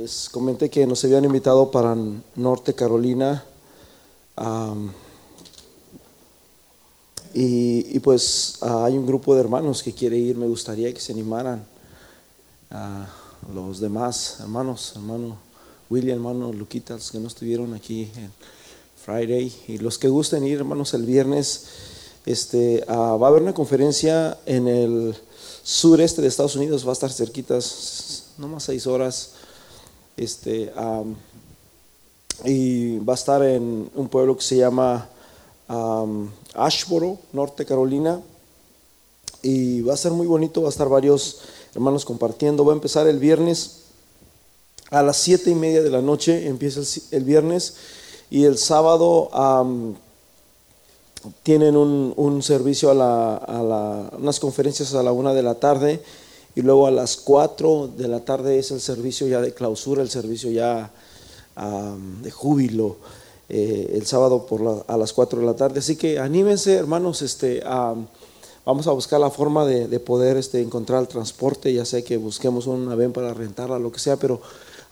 les comenté que nos habían invitado para Norte Carolina. y, pues ah, hay un grupo de hermanos que quiere ir. Me gustaría que se animaran. a los demás hermanos, hermano William, hermano Luquitas, que no estuvieron aquí en Friday. Y los que gusten ir, hermanos, el viernes este, ah, va a haber una conferencia en el sureste de Estados Unidos, va a estar cerquitas, no más seis horas. Este, y va a estar en un pueblo que se llama Ashboro, Norte Carolina. Y va a ser muy bonito, va a estar varios hermanos compartiendo. Va a empezar el viernes a las siete y media de la noche, empieza el, viernes. Y el sábado tienen un, servicio a la, unas conferencias a la una de la tarde y luego a las cuatro de la tarde es el servicio ya de clausura, el servicio ya de júbilo. Eh, el sábado por a las cuatro de la tarde. Así que anímense, hermanos, este, vamos a buscar la forma de, poder este, encontrar el transporte. Ya sé que busquemos un avión para rentarla, lo que sea, pero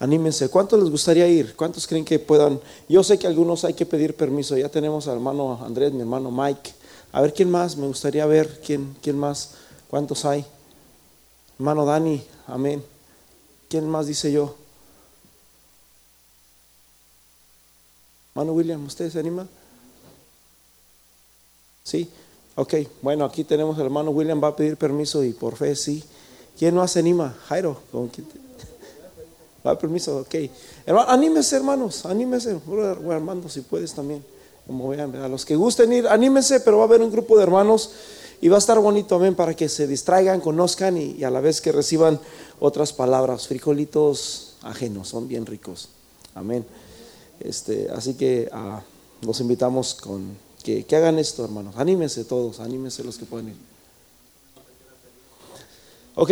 anímense. ¿Cuántos les gustaría ir? ¿Cuántos creen que puedan? Yo sé que algunos hay que pedir permiso. Ya tenemos al hermano Andrés, mi hermano Mike. A ver, ¿quién más? Me gustaría ver quién, quién más. ¿Cuántos hay? Hermano Dani, amén. ¿Quién más dice yo? Hermano William, ¿usted se anima? Sí. Ok, bueno, aquí tenemos al hermano William, va a pedir permiso y por fe sí. ¿Quién más se anima? Jairo, ¿con quién permiso, ok. Hermano, anímese, hermanos, anímese. Armando, si puedes también. Como vean, a los que gusten ir, anímense, pero va a haber un grupo de hermanos y va a estar bonito, amén, para que se distraigan, conozcan y, a la vez que reciban otras palabras. Frijolitos ajenos, son bien ricos. Amén. Este, así que ah, los invitamos con que, hagan esto, hermanos. Anímense todos, anímense los que pueden ir. Ok,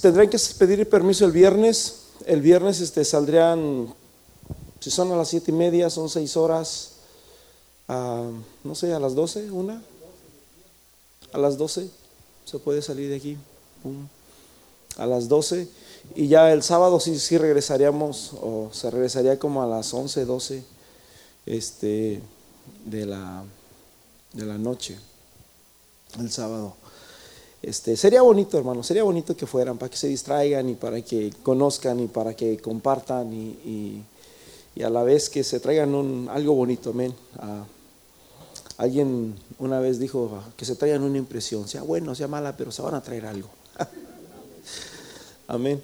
tendrán que pedir permiso el viernes el viernes este, saldrían, si son a las siete y media, son seis horas, no sé, a las doce, una, a las doce se puede salir de aquí, a las doce, y ya el sábado sí, sí regresaríamos, o se regresaría como a las once, doce, este, de la, de la noche, el sábado. Este, sería bonito, hermano, sería bonito que fueran para que se distraigan y para que conozcan y para que compartan y, a la vez que se traigan un, algo bonito, amén. Alguien una vez dijo que se traigan una impresión, sea bueno, sea mala, pero se van a traer algo. amén.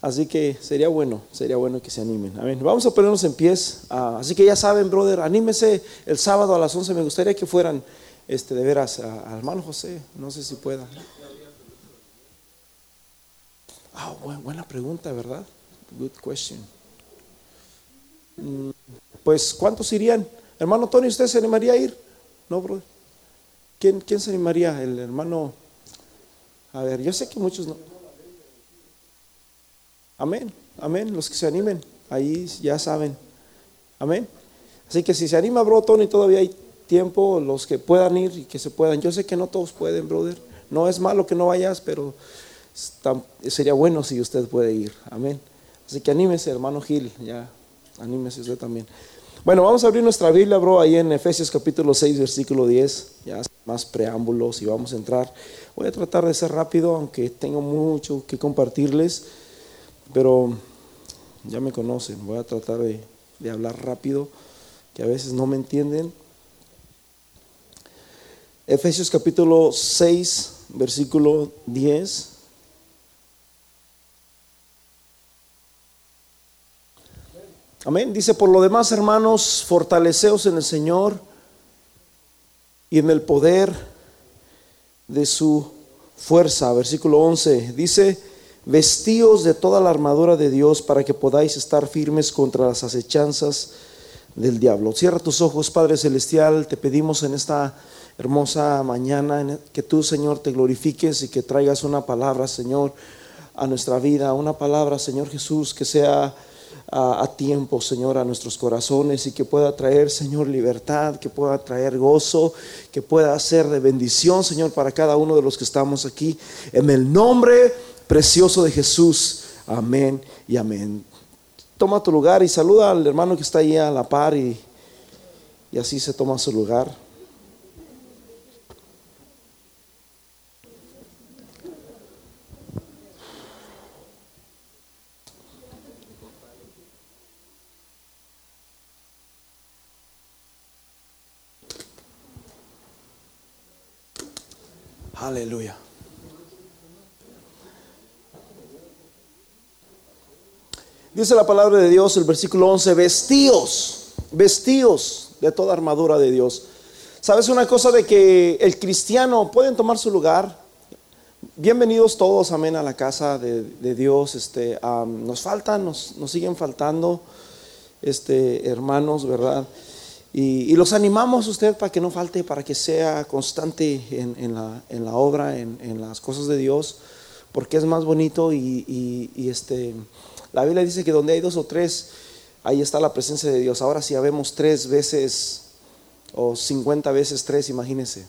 Así que sería bueno, sería bueno que se animen. Amén. Vamos a ponernos en pies. Ah, así que ya saben, brother, anímese el sábado a las 11. Me gustaría que fueran, este, de veras, al hermano José. No sé si pueda. Ah, buena pregunta, ¿verdad? Good question. Mm, pues, ¿cuántos irían? Hermano Tony, ¿usted se animaría a ir? No, brother. ¿Quién, quién se animaría? El hermano. A ver, yo sé que muchos no. Amén, amén. Los que se animen, ahí ya saben. Amén. Así que si se anima, bro, Tony, todavía hay tiempo. Los que puedan ir y que se puedan. Yo sé que no todos pueden, brother. No es malo que no vayas, pero sería bueno si usted puede ir. Amén. Así que anímese, hermano Gil, ya, anímese usted también. Bueno, vamos a abrir nuestra Biblia, bro, ahí en Efesios capítulo 6, versículo 10, ya más preámbulos y vamos a entrar. Voy a tratar de ser rápido, aunque tengo mucho que compartirles, pero ya me conocen, voy a tratar de, de hablar rápido, que a veces no me entienden. Efesios capítulo 6, versículo 10. Amén. Dice, por lo demás, hermanos, fortaleceos en el Señor y en el poder de su fuerza. Versículo 11. Dice, vestíos de toda la armadura de Dios para que podáis estar firmes contra las acechanzas del diablo. Cierra tus ojos, Padre Celestial. Te pedimos en esta hermosa mañana que tú, Señor, te glorifiques y que traigas una palabra, Señor, a nuestra vida. Una palabra, Señor Jesús, que sea a, tiempo, Señor, a nuestros corazones y que pueda traer, Señor, libertad, que pueda traer gozo, que pueda ser de bendición, Señor, para cada uno de los que estamos aquí. En el nombre precioso de Jesús. Amén y amén. toma tu lugar y saluda al hermano que está ahí a la par y, y así se toma su lugar. Aleluya. Dice la palabra de Dios, el versículo 11, vestíos, vestíos de toda armadura de Dios. ¿Sabes una cosa de que el cristiano pueden tomar su lugar? Bienvenidos todos, amén, a la casa de, Dios. Este, nos faltan, nos, nos, siguen faltando, este, hermanos, ¿verdad? Y, los animamos usted para que no falte, para que sea constante en, la, obra, en, las cosas de Dios, porque es más bonito y, este, la Biblia dice que donde hay dos o tres, ahí está la presencia de Dios. Ahora si habemos tres veces o cincuenta veces tres, imagínense.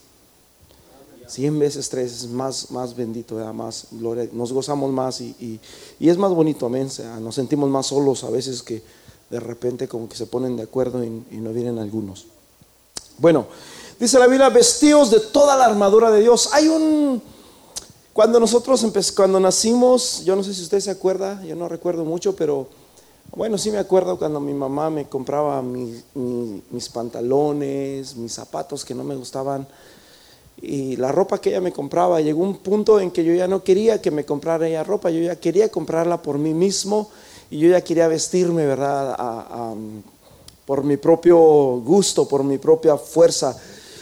Cien veces tres es más, más bendito, más gloria, nos gozamos más y, es más bonito, amén. nos sentimos más solos a veces que de repente como que se ponen de acuerdo y, no vienen algunos. Bueno, dice la Biblia, vestidos de toda la armadura de Dios. Hay un, cuando nosotros cuando nacimos, yo no sé si usted se acuerda, yo no recuerdo mucho, pero bueno, sí me acuerdo cuando mi mamá me compraba mis pantalones, mis zapatos que no me gustaban y la ropa que ella me compraba. Llegó un punto en que yo ya no quería que me comprara ella ropa, yo ya quería comprarla por mí mismo y yo ya quería vestirme, ¿verdad? por mi propio gusto, por mi propia fuerza.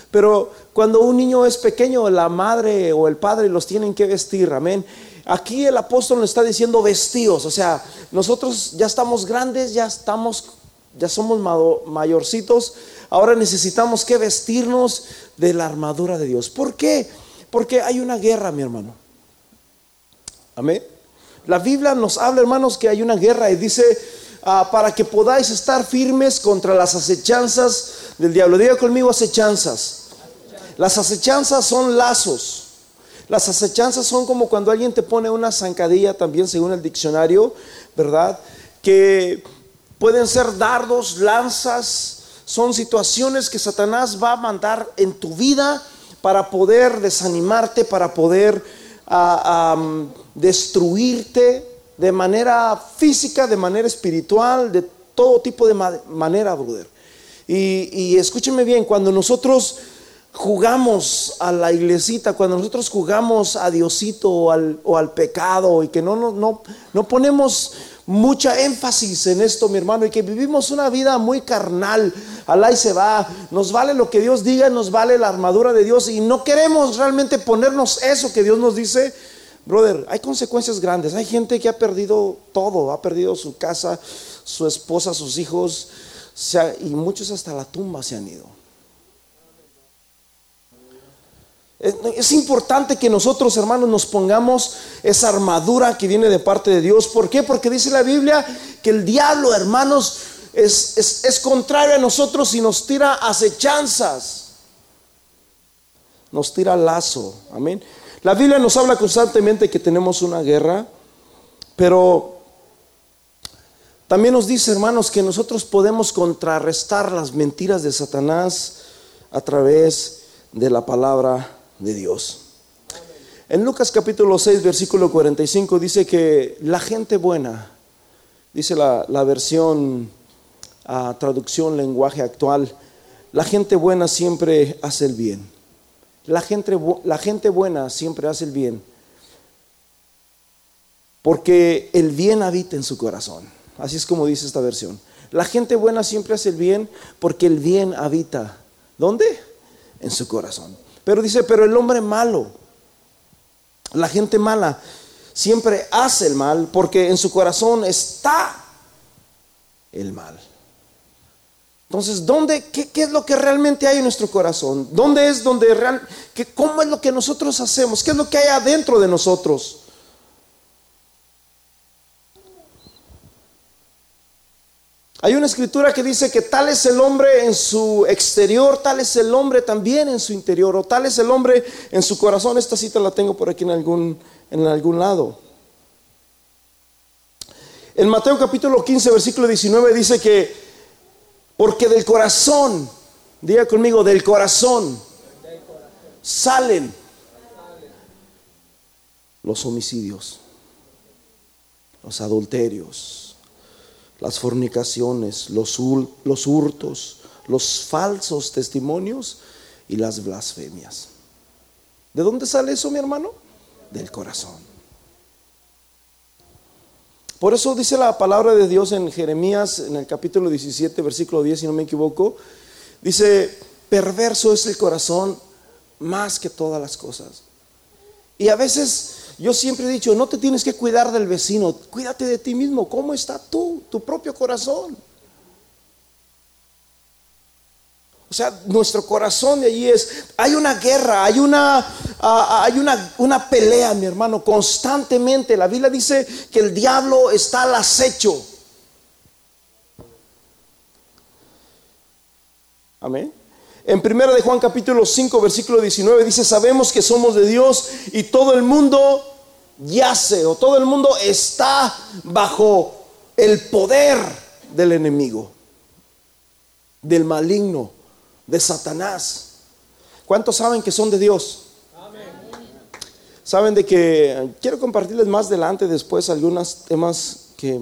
Pero cuando un niño es pequeño, la madre o el padre los tienen que vestir, amén. Aquí el apóstol nos está diciendo vestidos, o sea, nosotros ya estamos grandes, ya estamos, ya somos mayorcitos, ahora necesitamos que vestirnos de la armadura de Dios. ¿Por qué? Porque hay una guerra, mi hermano. Amén. La Biblia nos habla, hermanos, que hay una guerra y dice, ah, para que podáis estar firmes contra las acechanzas del diablo. Diga conmigo acechanzas. Las acechanzas son lazos. Las acechanzas son como cuando alguien te pone una zancadilla, también según el diccionario, ¿verdad? Que pueden ser dardos, lanzas, son situaciones que Satanás va a mandar en tu vida para poder desanimarte, para poder a, destruirte de manera física, de manera espiritual, de todo tipo de manera, brother. Y, y escúcheme bien, cuando nosotros jugamos a la iglesita, cuando nosotros jugamos a Diosito o al, o al pecado y que no, no, no, no ponemos mucha énfasis en esto, mi hermano, y que vivimos una vida muy carnal, alá y se va, nos vale lo que Dios diga, nos vale la armadura de Dios y no queremos realmente ponernos eso que Dios nos dice, brother, hay consecuencias grandes, hay gente que ha perdido todo, ha perdido su casa, su esposa, sus hijos, y muchos hasta la tumba se han ido. Es importante que nosotros, hermanos, nos pongamos esa armadura que viene de parte de Dios. ¿Por qué? Porque dice la Biblia que el diablo, hermanos, es, es contrario a nosotros y nos tira acechanzas. Nos tira lazo. Amén. La Biblia nos habla constantemente que tenemos una guerra, pero también nos dice, hermanos, que nosotros podemos contrarrestar las mentiras de Satanás a través de la palabra de Dios. En Lucas capítulo 6, versículo 45 dice que la gente buena, dice la, versión, a traducción, lenguaje actual, la gente buena siempre hace el bien. La gente, la gente buena siempre hace el bien. Porque el bien habita en su corazón. Así es como dice esta versión. La gente buena siempre hace el bien porque el bien habita. ¿Dónde? En su corazón. Pero dice, pero el hombre malo, la gente mala, siempre hace el mal porque en su corazón está el mal. Entonces, ¿dónde, qué, es lo que realmente hay en nuestro corazón? ¿Dónde es donde real, que, cómo es lo que nosotros hacemos? ¿Qué es lo que hay adentro de nosotros? Hay una escritura que dice que tal es el hombre en su exterior, tal es el hombre también en su interior, o tal es el hombre en su corazón. Esta cita la tengo por aquí en algún, en algún lado. En Mateo capítulo 15, versículo 19 dice que, porque del corazón, diga conmigo, del corazón, salen los homicidios, los adulterios, las fornicaciones, los, los hurtos, los falsos testimonios y las blasfemias. ¿De dónde sale eso, mi hermano? Del corazón. Por eso dice la palabra de Dios en Jeremías, en el capítulo 17, versículo 10, si no me equivoco, dice, perverso es el corazón más que todas las cosas. Y a veces yo siempre he dicho, no te tienes que cuidar del vecino, cuídate de ti mismo. ¿Cómo está tú, tu propio corazón? O sea, nuestro corazón de allí es, hay una guerra, hay una, ah, hay una, una pelea, mi hermano, constantemente. La Biblia dice que el diablo está al acecho. Amén. En primera de Juan capítulo 5 versículo 19 dice, sabemos que somos de Dios y todo el mundo yace o todo el mundo está bajo el poder del enemigo, del maligno de Satanás. ¿Cuántos saben que son de Dios? Saben de que quiero compartirles más adelante después algunos temas que,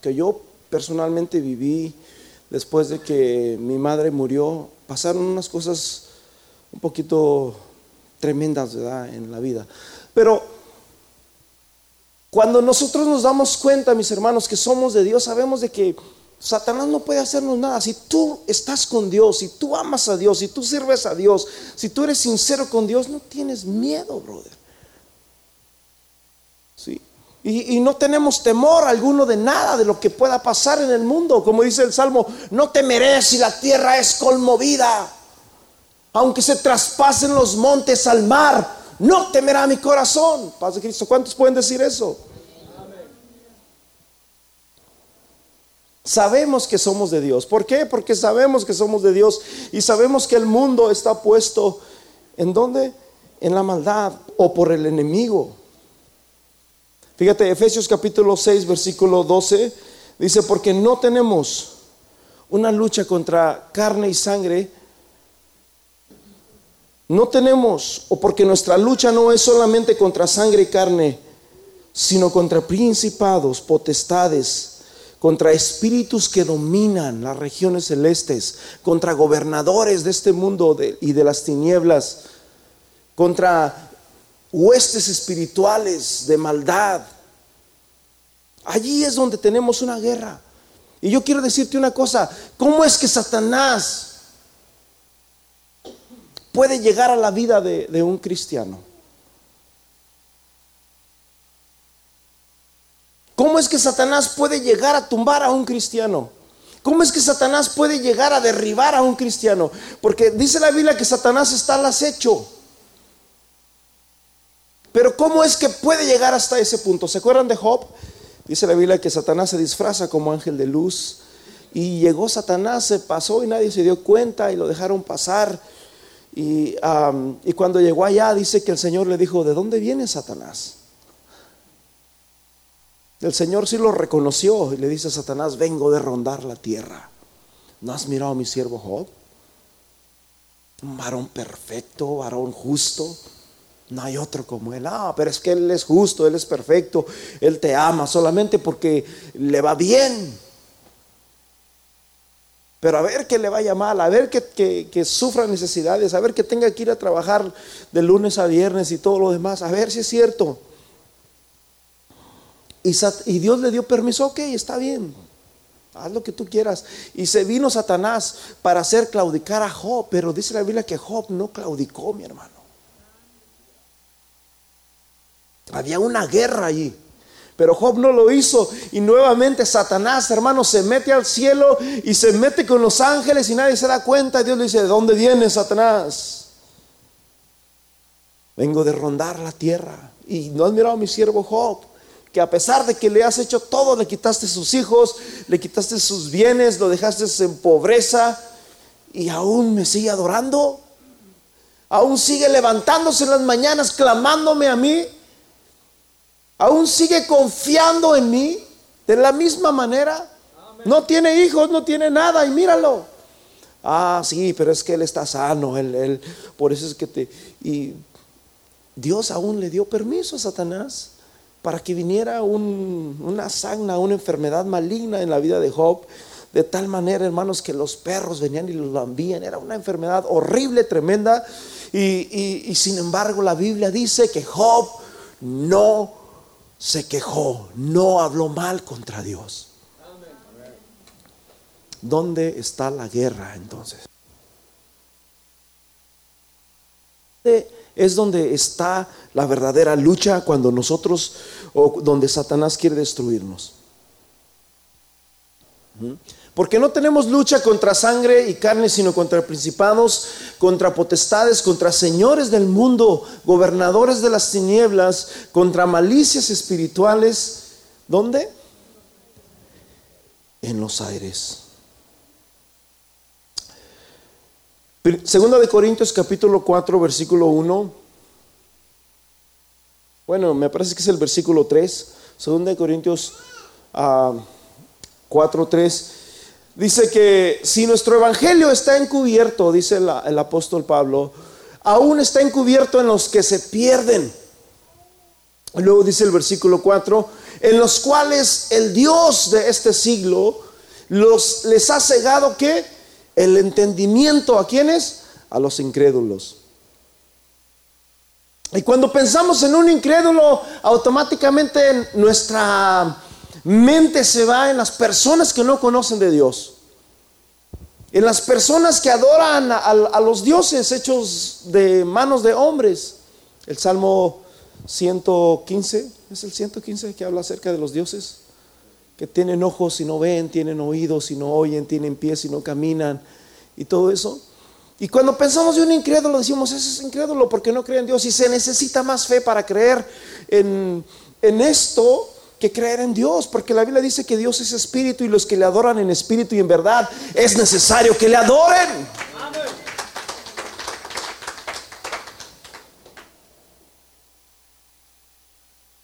que yo personalmente viví después de que mi madre murió. Pasaron unas cosas un poquito tremendas en la vida. Pero cuando nosotros nos damos cuenta, mis hermanos, que somos de Dios, sabemos de que Satanás no puede hacernos nada. Si tú estás con Dios, si tú amas a Dios, si tú sirves a Dios, si tú eres sincero con Dios, no tienes miedo, brother. Sí. Y, y, no tenemos temor alguno de nada de lo que pueda pasar en el mundo. Como dice el Salmo, no temeré si la tierra es conmovida. Aunque se traspasen los montes al mar, no temerá mi corazón. Paz de Cristo, ¿cuántos pueden decir eso? Sabemos que somos de Dios. ¿Por qué? Porque sabemos que somos de Dios y sabemos que el mundo está puesto en dónde? En la maldad o por el enemigo. Fíjate, Efesios capítulo 6, versículo 12, dice, porque no tenemos una lucha contra carne y sangre, no tenemos, o porque nuestra lucha no es solamente contra sangre y carne, sino contra principados, potestades, contra espíritus que dominan las regiones celestes, contra gobernadores de este mundo y de las tinieblas, contra huestes espirituales de maldad. Allí es donde tenemos una guerra. Y yo quiero decirte una cosa, ¿cómo es que Satanás puede llegar a la vida de, un cristiano? ¿Cómo es que Satanás puede llegar a tumbar a un cristiano? ¿Cómo es que Satanás puede llegar a derribar a un cristiano? Porque dice la Biblia que Satanás está al acecho. Pero ¿cómo es que puede llegar hasta ese punto? ¿Se acuerdan de Job? Dice la Biblia que Satanás se disfraza como ángel de luz. Y llegó Satanás, se pasó y nadie se dio cuenta y lo dejaron pasar. Y, cuando llegó allá dice que el Señor le dijo, ¿de dónde viene Satanás? El Señor sí lo reconoció y le dice a Satanás, vengo de rondar la tierra. ¿No has mirado a mi siervo Job? Un varón perfecto, varón justo. No hay otro como él. Ah, pero es que él es justo, él es perfecto, él te ama solamente porque le va bien. Pero a ver que le vaya mal, a ver que, sufra necesidades, a ver que tenga que ir a trabajar de lunes a viernes y todo lo demás, a ver si es cierto. Y, Dios le dio permiso, ok, está bien, haz lo que tú quieras. Y se vino Satanás para hacer claudicar a Job, pero dice la Biblia que Job no claudicó, mi hermano. Había una guerra allí. Pero Job no lo hizo y nuevamente Satanás, hermano, se mete al cielo y se mete con los ángeles y nadie se da cuenta. Y Dios le dice, ¿de dónde viene Satanás? Vengo de rondar la tierra. Y no has mirado a mi siervo Job que a pesar de que le has hecho todo, le quitaste sus hijos, le quitaste sus bienes, lo dejaste en pobreza y aún me sigue adorando, aún sigue levantándose en las mañanas clamándome a mí, aún sigue confiando en mí. De la misma manera, no tiene hijos, no tiene nada y míralo. Ah, sí, pero es que él está sano, él, él, por eso es que te... Y Dios aún le dio permiso a Satanás para que viniera una sagna, una enfermedad maligna en la vida de Job, de tal manera, hermanos, que los perros venían y los lambían. Era una enfermedad horrible, tremenda. Y, y sin embargo, la Biblia dice que Job no se quejó, no habló mal contra Dios. ¿Dónde está la guerra entonces? Es donde está la verdadera lucha cuando nosotros, o donde Satanás quiere destruirnos. Porque no tenemos lucha contra sangre y carne, sino contra principados, contra potestades, contra señores del mundo, gobernadores de las tinieblas, contra malicias espirituales. ¿Dónde? En los aires. Segunda de Corintios capítulo 4 versículo 1. Bueno, me parece que es el versículo 3. Segunda de Corintios 4, ah, 3. Dice que si nuestro evangelio está encubierto, dice el apóstol Pablo, aún está encubierto en los que se pierden. Luego dice el versículo 4, en los cuales el Dios de este siglo los, les ha cegado que el entendimiento a quienes? A los incrédulos. Y cuando pensamos en un incrédulo, automáticamente nuestra mente se va en las personas que no conocen de Dios. En las personas que adoran a, los dioses hechos de manos de hombres. El Salmo 115, es el 115 que habla acerca de los dioses que tienen ojos y no ven, tienen oídos y no oyen, tienen pies y no caminan y todo eso. Y cuando pensamos de un incrédulo, decimos, ese es incrédulo porque no cree en Dios. Y se necesita más fe para creer en, en esto que creer en Dios, porque la Biblia dice que Dios es espíritu y los que le adoran en espíritu y en verdad es necesario que le adoren.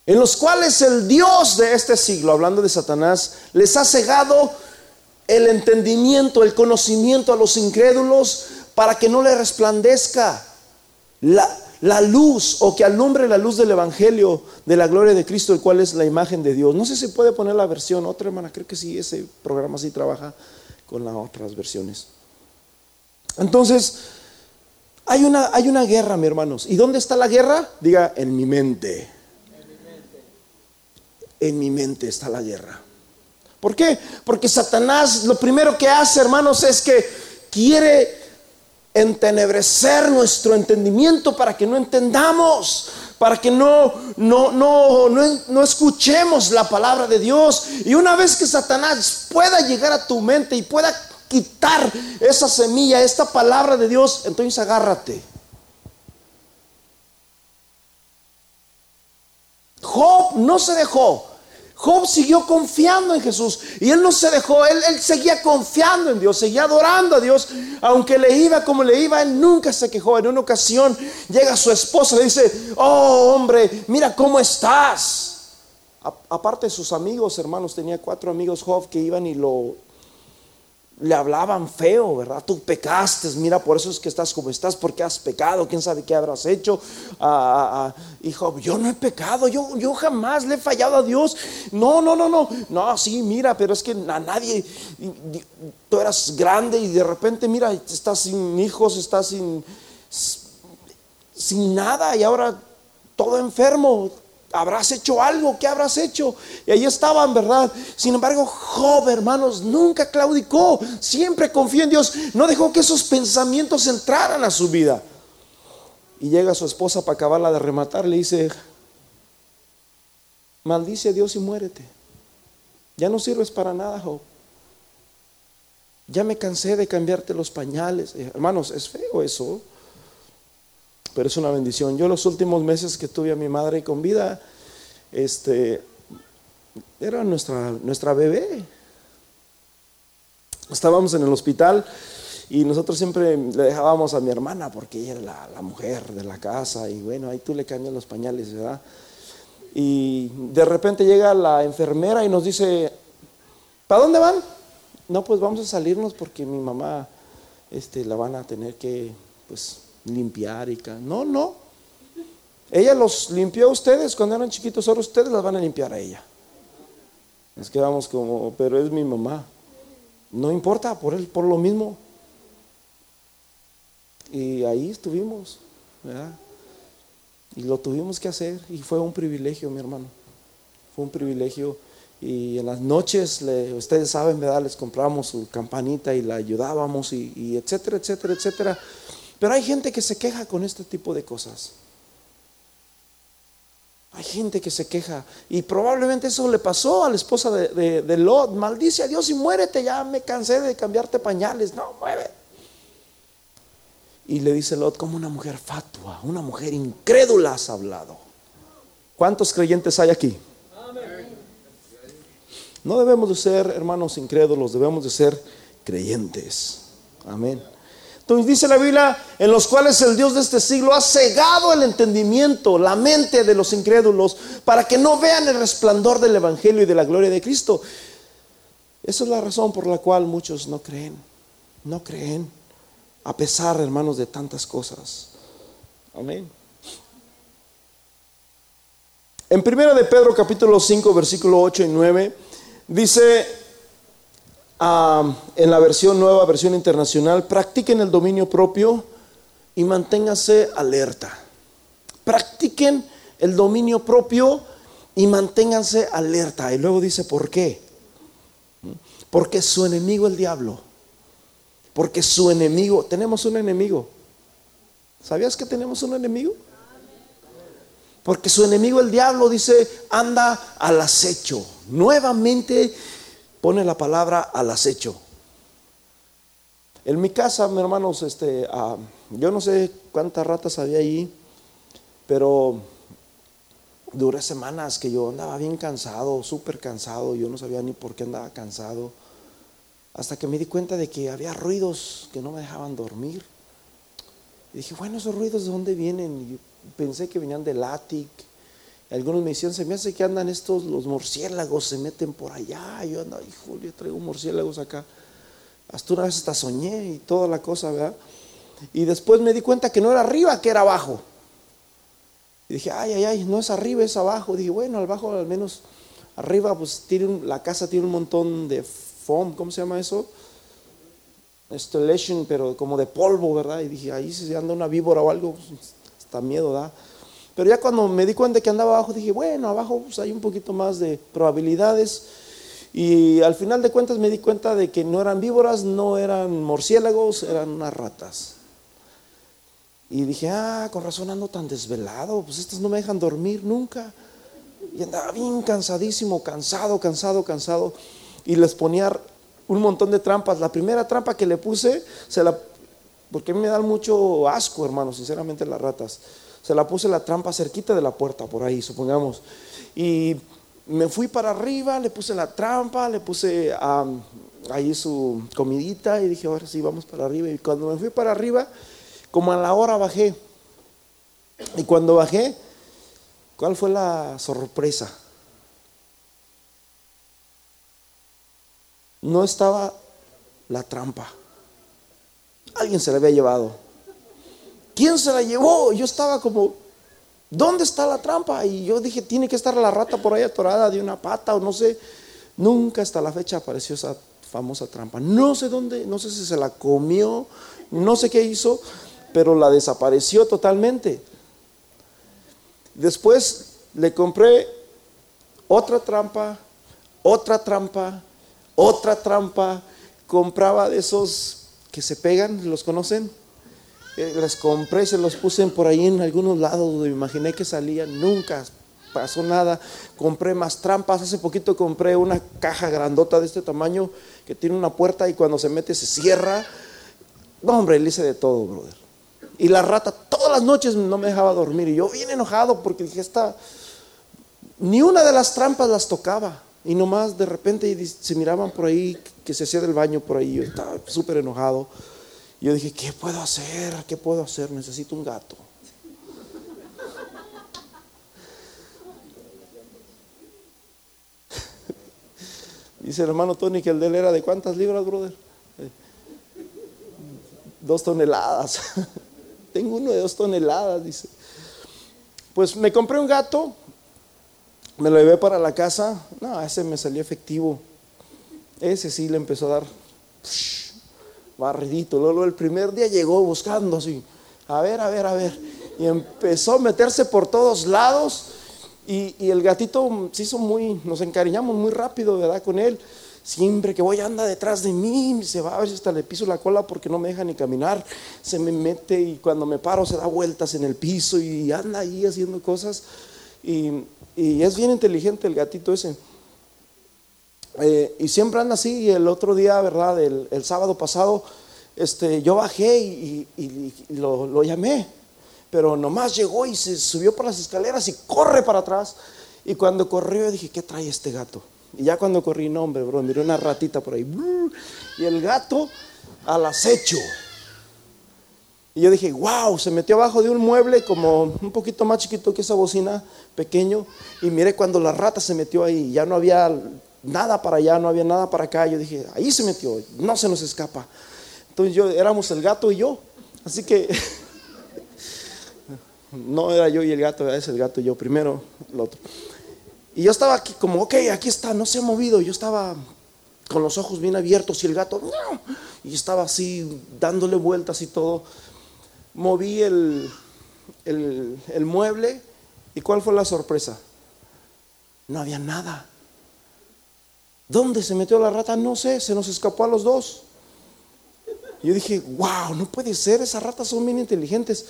en los cuales el Dios de este siglo, hablando de Satanás, les ha cegado el entendimiento, el conocimiento a los incrédulos para que no le resplandezca la, luz o que alumbre la luz del Evangelio de la gloria de Cristo, el cual es la imagen de Dios. No sé si puede poner la versión, otra hermana, creo que sí, ese programa sí trabaja con las otras versiones. Entonces, hay una, hay una guerra, mi hermanos. ¿Y dónde está la guerra? Diga, en mi mente en mi mente está la guerra. ¿Por qué? Porque Satanás lo primero que hace, hermanos, es que quiere entenebrecer nuestro entendimiento para que no entendamos, para que no, no, no, no, no escuchemos la palabra de Dios. Y una vez que Satanás pueda llegar a tu mente y pueda quitar esa semilla, esta palabra de Dios, entonces agárrate. Job no se dejó. Job siguió confiando en Jesús y él no se dejó, él, seguía confiando en Dios, seguía adorando a Dios, aunque le iba como le iba, él nunca se quejó. En una ocasión llega su esposa y le dice, oh hombre, mira cómo estás. aparte de sus amigos, hermanos, tenía cuatro amigos Job que iban y lo le hablaban feo, ¿verdad? Tú pecaste, mira, por eso es que estás como estás, porque has pecado, quién sabe qué habrás hecho. Ah, ah, ah, hijo, yo no he pecado, yo, yo jamás le he fallado a Dios. No, no, no, no, no, sí, mira, pero es que a nadie, tú eras grande y de repente, mira, estás sin hijos, estás sin, sin nada y ahora todo enfermo, habrás hecho algo, ¿qué habrás hecho? Y ahí estaban, ¿verdad? Sin embargo, Job, hermanos, nunca claudicó, siempre confió en Dios, no dejó que esos pensamientos entraran a su vida. Y llega su esposa para acabarla de rematar, le dice, maldice a Dios y muérete. Ya no sirves para nada, Job. Ya me cansé de cambiarte los pañales. Eh, hermanos, es feo eso pero es una bendición. Yo los últimos meses que tuve a mi madre con vida, este, era nuestra, nuestra bebé. Estábamos en el hospital y nosotros siempre le dejábamos a mi hermana porque ella era la, mujer de la casa y bueno, ahí tú le cambias los pañales, ¿verdad? Y de repente llega la enfermera y nos dice, ¿para dónde van? No, pues vamos a salirnos porque mi mamá este, la van a tener que pues, limpiar y... No, no. Ella los limpió a ustedes cuando eran chiquitos, ahora ustedes las van a limpiar a ella. Nos quedamos como, pero es mi mamá. No importa, por él, por lo mismo. Y ahí estuvimos. Y lo tuvimos que hacer y fue un privilegio, mi hermano. Fue un privilegio. Y en las noches, ustedes saben, ¿verdad? Les compramos su campanita y la ayudábamos y, etcétera, etcétera, etcétera. Pero hay gente que se queja con este tipo de cosas. Hay gente que se queja. Y probablemente eso le pasó a la esposa de, de Lot. Maldice a Dios y muérete. Ya me cansé de cambiarte pañales. No, mueve. Y le dice Lot, como una mujer fatua, una mujer incrédula has hablado. ¿Cuántos creyentes hay aquí? No debemos de ser hermanos incrédulos, debemos de ser creyentes. Amén. Entonces dice la Biblia, en los cuales el Dios de este siglo ha cegado el entendimiento, la mente de los incrédulos, para que no vean el resplandor del Evangelio y de la gloria de Cristo. Esa es la razón por la cual muchos no creen, no creen a pesar, hermanos, de tantas cosas. Amén. En 1 de Pedro capítulo 5, versículo 8 y 9, dice en la versión nueva, versión internacional, practiquen el dominio propio y manténganse alerta. Practiquen el dominio propio y manténganse alerta. Y luego dice, ¿por qué? Porque su enemigo el diablo porque su enemigo, tenemos un enemigo. ¿Sabías que tenemos un enemigo? Porque su enemigo, el diablo, dice, anda al acecho. Nuevamente pone la palabra al acecho. En mi casa, mis hermanos, este, ah, yo no sé cuántas ratas había ahí, pero duré semanas que yo andaba bien cansado, súper cansado, yo no sabía ni por qué andaba cansado hasta que me di cuenta de que había ruidos que no me dejaban dormir. Y dije, bueno, esos ruidos de dónde vienen? Y pensé que venían del ático. Algunos me decían, se me hace que andan estos, los murciélagos se meten por allá. yo ando, hijo, yo traigo murciélagos acá. Hasta una vez hasta soñé y toda la cosa, ¿verdad? Y después me di cuenta que no era arriba, que era abajo. Y dije, ay, ay, ay, no es arriba, es abajo. dije, bueno, abajo al menos, arriba, pues tiene la casa tiene un montón de ¿cómo se llama eso? Installation, pero como de polvo, ¿verdad? Y dije, ahí si anda una víbora o algo, está miedo, ¿da? Pero ya cuando me di cuenta que andaba abajo, dije, bueno, abajo pues, hay un poquito más de probabilidades. Y al final de cuentas me di cuenta de que no eran víboras, no eran murciélagos, eran unas ratas. Y dije, ah, con razón ando tan desvelado, pues estas no me dejan dormir nunca. Y andaba bien cansadísimo, cansado, cansado, cansado y les ponía un montón de trampas. La primera trampa que le puse, se la, porque a mí me dan mucho asco, hermano, sinceramente las ratas. Se la puse la trampa cerquita de la puerta, por ahí, supongamos. Y me fui para arriba, le puse la trampa, le puse ahí su comidita y dije, ahora sí, vamos para arriba. Y cuando me fui para arriba, como a la hora bajé. Y cuando bajé, ¿cuál fue la sorpresa? no estaba la trampa. Alguien se la había llevado. ¿Quién se la llevó? Yo estaba como, ¿dónde está la trampa? Y yo dije, tiene que estar la rata por ahí atorada de una pata o no sé. Nunca hasta la fecha apareció esa famosa trampa. No sé dónde, no sé si se la comió, no sé qué hizo, pero la desapareció totalmente. Después le compré otra trampa, otra trampa, otra trampa, compraba de esos que se pegan, ¿los conocen? Eh, les compré, se los puse por ahí en algunos lados donde me imaginé que salían, nunca pasó nada. Compré más trampas, hace poquito compré una caja grandota de este tamaño que tiene una puerta y cuando se mete se cierra. No, hombre, le hice de todo, brother. Y la rata todas las noches no me dejaba dormir. Y yo bien enojado porque dije, esta, ni una de las trampas las tocaba. Y nomás de repente se miraban por ahí que se hacía del baño por ahí. Yo estaba súper enojado. Yo dije, ¿qué puedo hacer? ¿Qué puedo hacer? Necesito un gato. Dice el hermano Tony que el de él era de cuántas libras, brother. Eh, dos toneladas. Tengo uno de dos toneladas, dice. Pues me compré un gato, me lo llevé para la casa. No, ese me salió efectivo. Ese sí le empezó a dar. Psh, barridito. Luego el primer día llegó buscando así, a ver, a ver, a ver. Y empezó a meterse por todos lados. Y, el gatito se hizo muy, nos encariñamos muy rápido, ¿verdad? Con él. Siempre que voy anda detrás de mí, se va a ver si hasta le piso la cola porque no me deja ni caminar. Se me mete y cuando me paro se da vueltas en el piso y anda ahí haciendo cosas. Y, es bien inteligente el gatito ese. Eh, y siempre anda así. Y el otro día, ¿verdad? El, el sábado pasado, este, yo bajé y, lo, lo, llamé. Pero nomás llegó y se subió por las escaleras y corre para atrás. Y cuando corrió, dije, ¿qué trae este gato? Y ya cuando corrí, no, hombre, bro, miré una ratita por ahí. Y el gato al acecho. Y yo dije, wow, se metió abajo de un mueble como un poquito más chiquito que esa bocina, pequeño. Y miré cuando la rata se metió ahí. Ya no había nada para allá, no había nada para acá. Yo dije, ahí se metió, no se nos escapa. Entonces yo éramos el gato y yo. Así que no era yo y el gato, es el gato y yo primero, el otro. Y yo estaba aquí como, ok, aquí está, no se ha movido. Yo estaba con los ojos bien abiertos y el gato, y estaba así dándole vueltas y todo. Moví el, el, mueble y ¿cuál fue la sorpresa? No había nada. ¿Dónde se metió la rata? No sé, se nos escapó a los dos. Yo dije, wow, no puede ser, esas ratas son bien inteligentes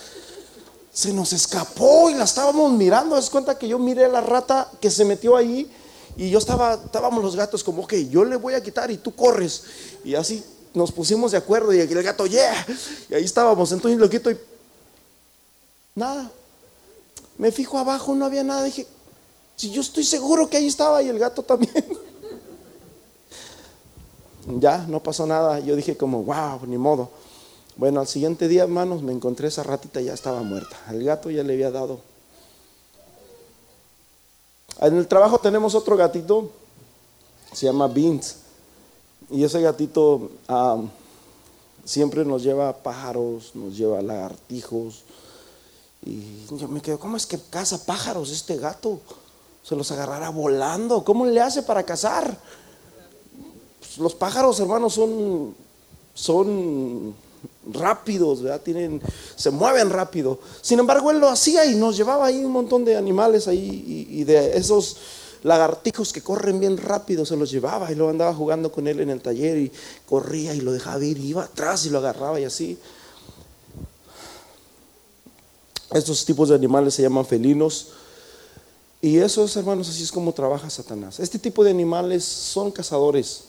se nos escapó y la estábamos mirando. Es cuenta que yo miré a la rata que se metió ahí y yo estaba, estábamos los gatos como, ok, yo le voy a quitar y tú corres. Y así nos pusimos de acuerdo y el gato, yeah. Y ahí estábamos. Entonces lo quito y nada. Me fijo abajo, no había nada. Dije, si yo estoy seguro que ahí estaba y el gato también. ya, no pasó nada. Yo dije como, wow, ni modo. Bueno, al siguiente día, hermanos, me encontré esa ratita, ya estaba muerta. El gato ya le había dado. En el trabajo tenemos otro gatito, se llama Beans. Y ese gatito siempre nos lleva pájaros, nos lleva lagartijos. Y yo me quedo, ¿cómo es que caza pájaros este gato? Se los agarrará volando. ¿Cómo le hace para cazar? Los pájaros, hermanos, son, son rápidos, ¿verdad? Tienen, se mueven rápido. Sin embargo, él lo hacía y nos llevaba ahí un montón de animales ahí y, de esos lagartijos que corren bien rápido, se los llevaba y lo andaba jugando con él en el taller y corría y lo dejaba ir y iba atrás y lo agarraba y así. Estos tipos de animales se llaman felinos. Y esos, hermanos, así es como trabaja Satanás. Este tipo de animales son cazadores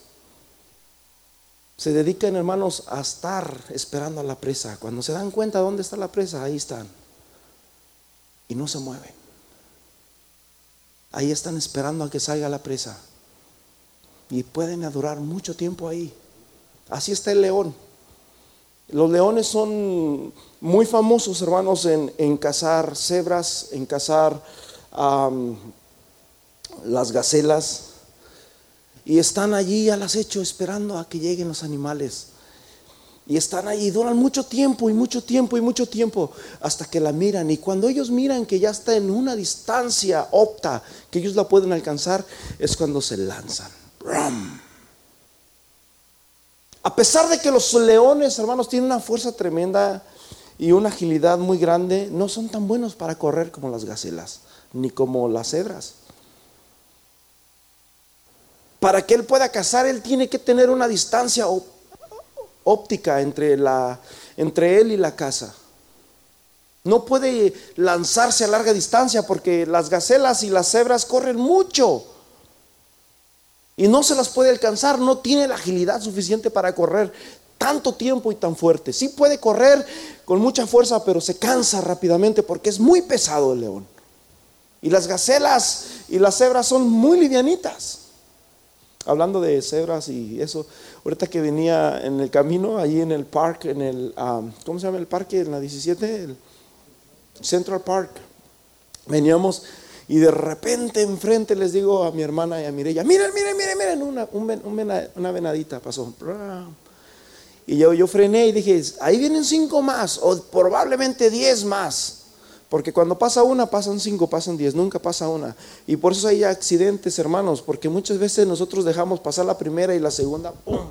se dedican, hermanos, a estar esperando a la presa. Cuando se dan cuenta dónde está la presa, ahí están. Y no se mueven. Ahí están esperando a que salga la presa. Y pueden durar mucho tiempo ahí. Así está el león. Los leones son muy famosos, hermanos, en, cazar cebras, en cazar las gacelas, y están allí al acecho esperando a que lleguen los animales. Y están allí, duran mucho tiempo y mucho tiempo y mucho tiempo hasta que la miran. Y cuando ellos miran que ya está en una distancia opta, que ellos la pueden alcanzar, es cuando se lanzan. A pesar de que los leones, hermanos, tienen una fuerza tremenda y una agilidad muy grande, no son tan buenos para correr como las gacelas, ni como las cebras. Para que él pueda cazar, él tiene que tener una distancia óptica entre, él y la casa. No puede lanzarse a larga distancia porque las gacelas y las cebras corren mucho. Y no se las puede alcanzar, no tiene la agilidad suficiente para correr tanto tiempo y tan fuerte. Sí puede correr con mucha fuerza, pero se cansa rápidamente porque es muy pesado el león. Y las gacelas y las cebras son muy livianitas hablando de cebras y eso, ahorita que venía en el camino, ahí en el parque, en el, um, ¿cómo se llama el parque? En la 17, el Central Park. Veníamos Y de repente enfrente les digo a mi hermana y a Mireya, miren, miren, miren, miren, una, una venadita pasó. Y yo, yo frené y dije, ahí vienen cinco más, o probablemente diez más. Porque cuando pasa una, pasan cinco, pasan diez, nunca pasa una. Y por eso hay accidentes, hermanos, porque muchas veces nosotros dejamos pasar la primera y la segunda, ¡pum!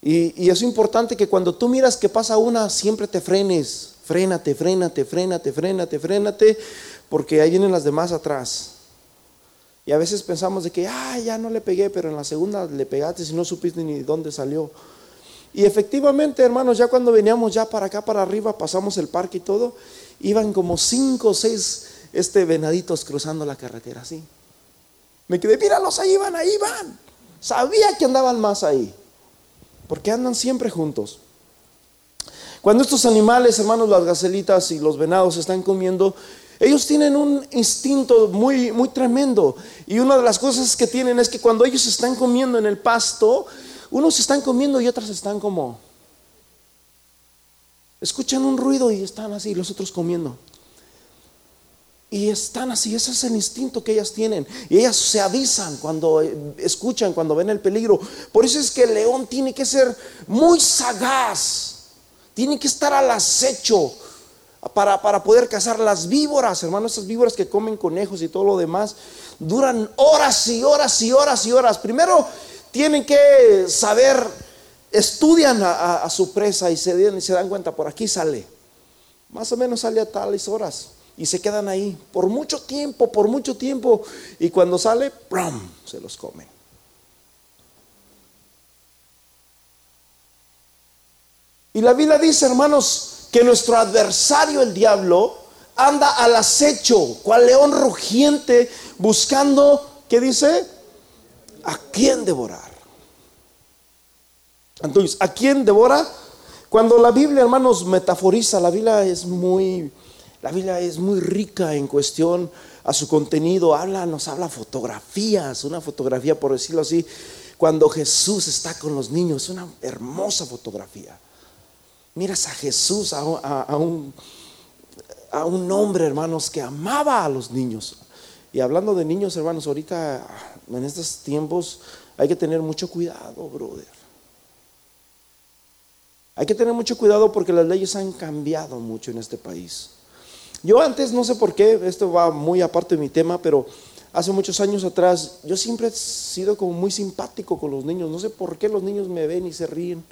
Y, es importante que cuando tú miras que pasa una, siempre te frenes. Frénate, frénate, frénate, frénate, frénate, porque ahí vienen las demás atrás. Y a veces pensamos de que, ah, ya no le pegué, pero en la segunda le pegaste y no supiste ni dónde salió. Y efectivamente, hermanos, ya cuando veníamos ya para acá, para arriba, pasamos el parque y todo, iban como cinco o seis este, venaditos cruzando la carretera, así. Me quedé, míralos, ahí van, ahí van. Sabía que andaban más ahí, porque andan siempre juntos. Cuando estos animales, hermanos, las gacelitas y los venados están comiendo, ellos tienen un instinto muy, muy tremendo. Y una de las cosas que tienen es que cuando ellos están comiendo en el pasto, unos están comiendo y otros están como... Escuchan un ruido y están así, los otros comiendo. Y están así, ese es el instinto que ellas tienen. Y ellas se avisan cuando eh, escuchan, cuando ven el peligro. Por eso es que el león tiene que ser muy sagaz. Tiene que estar al acecho para, poder cazar las víboras, hermanos, esas víboras que comen conejos y todo lo demás, duran horas y horas y horas y horas. Primero tienen que saber, estudian a, su presa y se, dan cuenta, por aquí sale. Más o menos sale a tales horas y se quedan ahí por mucho tiempo, por mucho tiempo. Y cuando sale, ¡prum! se los comen. Y la Biblia dice, hermanos, que nuestro adversario, el diablo, anda al acecho, cual león rugiente, buscando, ¿qué dice? ¿A quién devorar? Entonces, ¿a quién devora? Cuando la Biblia, hermanos, metaforiza, la Biblia es muy, la Biblia es muy rica en cuestión a su contenido. Habla, nos habla fotografías, una fotografía, por decirlo así, cuando Jesús está con los niños, una hermosa fotografía. Miras a Jesús, a, un, a un hombre, hermanos, que amaba a los niños. Y hablando de niños, hermanos, ahorita en estos tiempos hay que tener mucho cuidado, brother. Hay que tener mucho cuidado porque las leyes han cambiado mucho en este país. Yo antes, no sé por qué, esto va muy aparte de mi tema, pero hace muchos años atrás, yo siempre he sido como muy simpático con los niños. No sé por qué los niños me ven y se ríen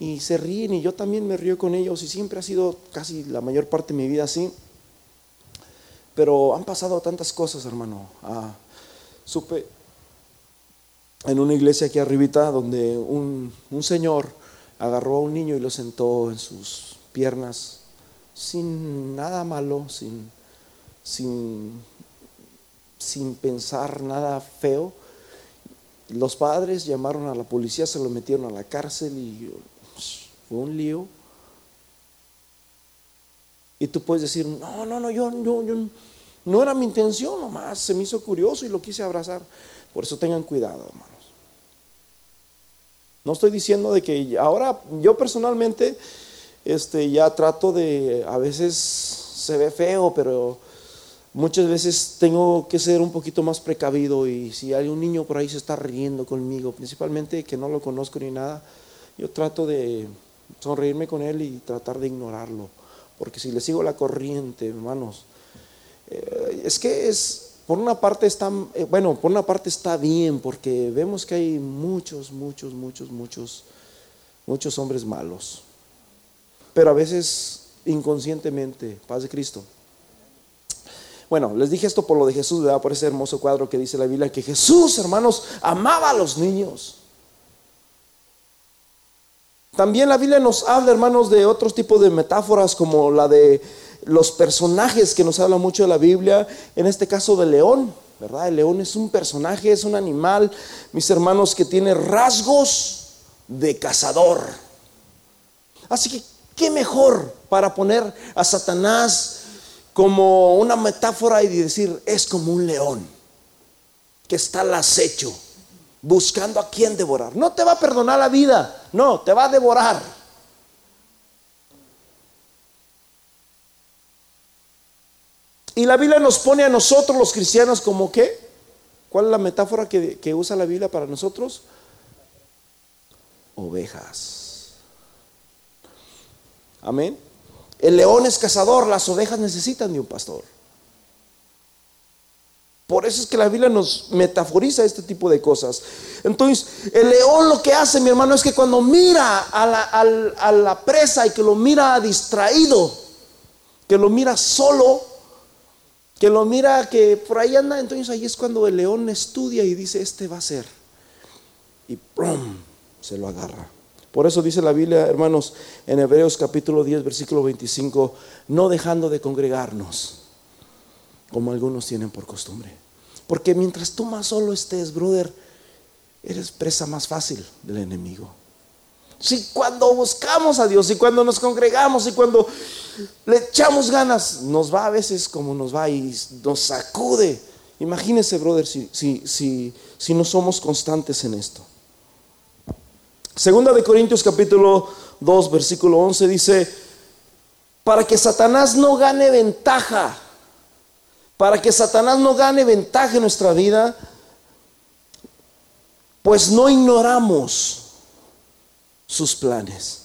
y se ríen y yo también me río con ellos y siempre ha sido casi la mayor parte de mi vida así. Pero han pasado tantas cosas, hermano. Ah, supe en una iglesia aquí arribita donde un, un señor agarró a un niño y lo sentó en sus piernas sin nada malo, sin, sin, sin pensar nada feo. Los padres llamaron a la policía, se lo metieron a la cárcel y fue un lío. Y tú puedes decir, no, no, no, yo, yo, yo, no era mi intención nomás, se me hizo curioso y lo quise abrazar. Por eso tengan cuidado, hermanos. No estoy diciendo de que ahora yo personalmente este, ya trato de, a veces se ve feo, pero muchas veces tengo que ser un poquito más precavido y si hay un niño por ahí se está riendo conmigo, principalmente que no lo conozco ni nada, yo trato de sonreírme con él y tratar de ignorarlo. Porque si le sigo la corriente, hermanos, eh, es que es, por una parte está, eh, bueno, por una parte está bien, porque vemos que hay muchos, muchos, muchos, muchos, muchos hombres malos. Pero a veces inconscientemente, paz de Cristo. Bueno, les dije esto por lo de Jesús. Por ese hermoso cuadro que dice la Biblia, que Jesús, hermanos, amaba a los niños. También la Biblia nos habla, hermanos, de otros tipos de metáforas como la de los personajes que nos habla mucho de la Biblia, en este caso del león, ¿verdad? El león es un personaje, es un animal, mis hermanos, que tiene rasgos de cazador. Así que, ¿qué mejor para poner a Satanás como una metáfora y decir, es como un león que está al acecho? buscando a quién devorar. No te va a perdonar la vida, no, te va a devorar. Y la Biblia nos pone a nosotros los cristianos como qué? ¿Cuál es la metáfora que, usa la Biblia para nosotros? Ovejas. Amén. El león es cazador, las ovejas necesitan de un pastor. Por eso es que la Biblia nos metaforiza este tipo de cosas. Entonces, el león lo que hace, mi hermano, es que cuando mira a la, a la presa y que lo mira distraído, que lo mira solo, que lo mira que por ahí anda, entonces ahí es cuando el león estudia y dice, este va a ser. Y ¡pum! se lo agarra. Por eso dice la Biblia, hermanos, en Hebreos capítulo 10, versículo 25, no dejando de congregarnos como algunos tienen por costumbre. Porque mientras tú más solo estés, brother, eres presa más fácil del enemigo. Si cuando buscamos a Dios y cuando nos congregamos y cuando le echamos ganas, nos va a veces como nos va y nos sacude. Imagínese, brother, si, si, si, si no somos constantes en esto. Segunda de Corintios capítulo 2, versículo 11 dice, para que Satanás no gane ventaja para que Satanás no gane ventaja en nuestra vida, pues no ignoramos sus planes.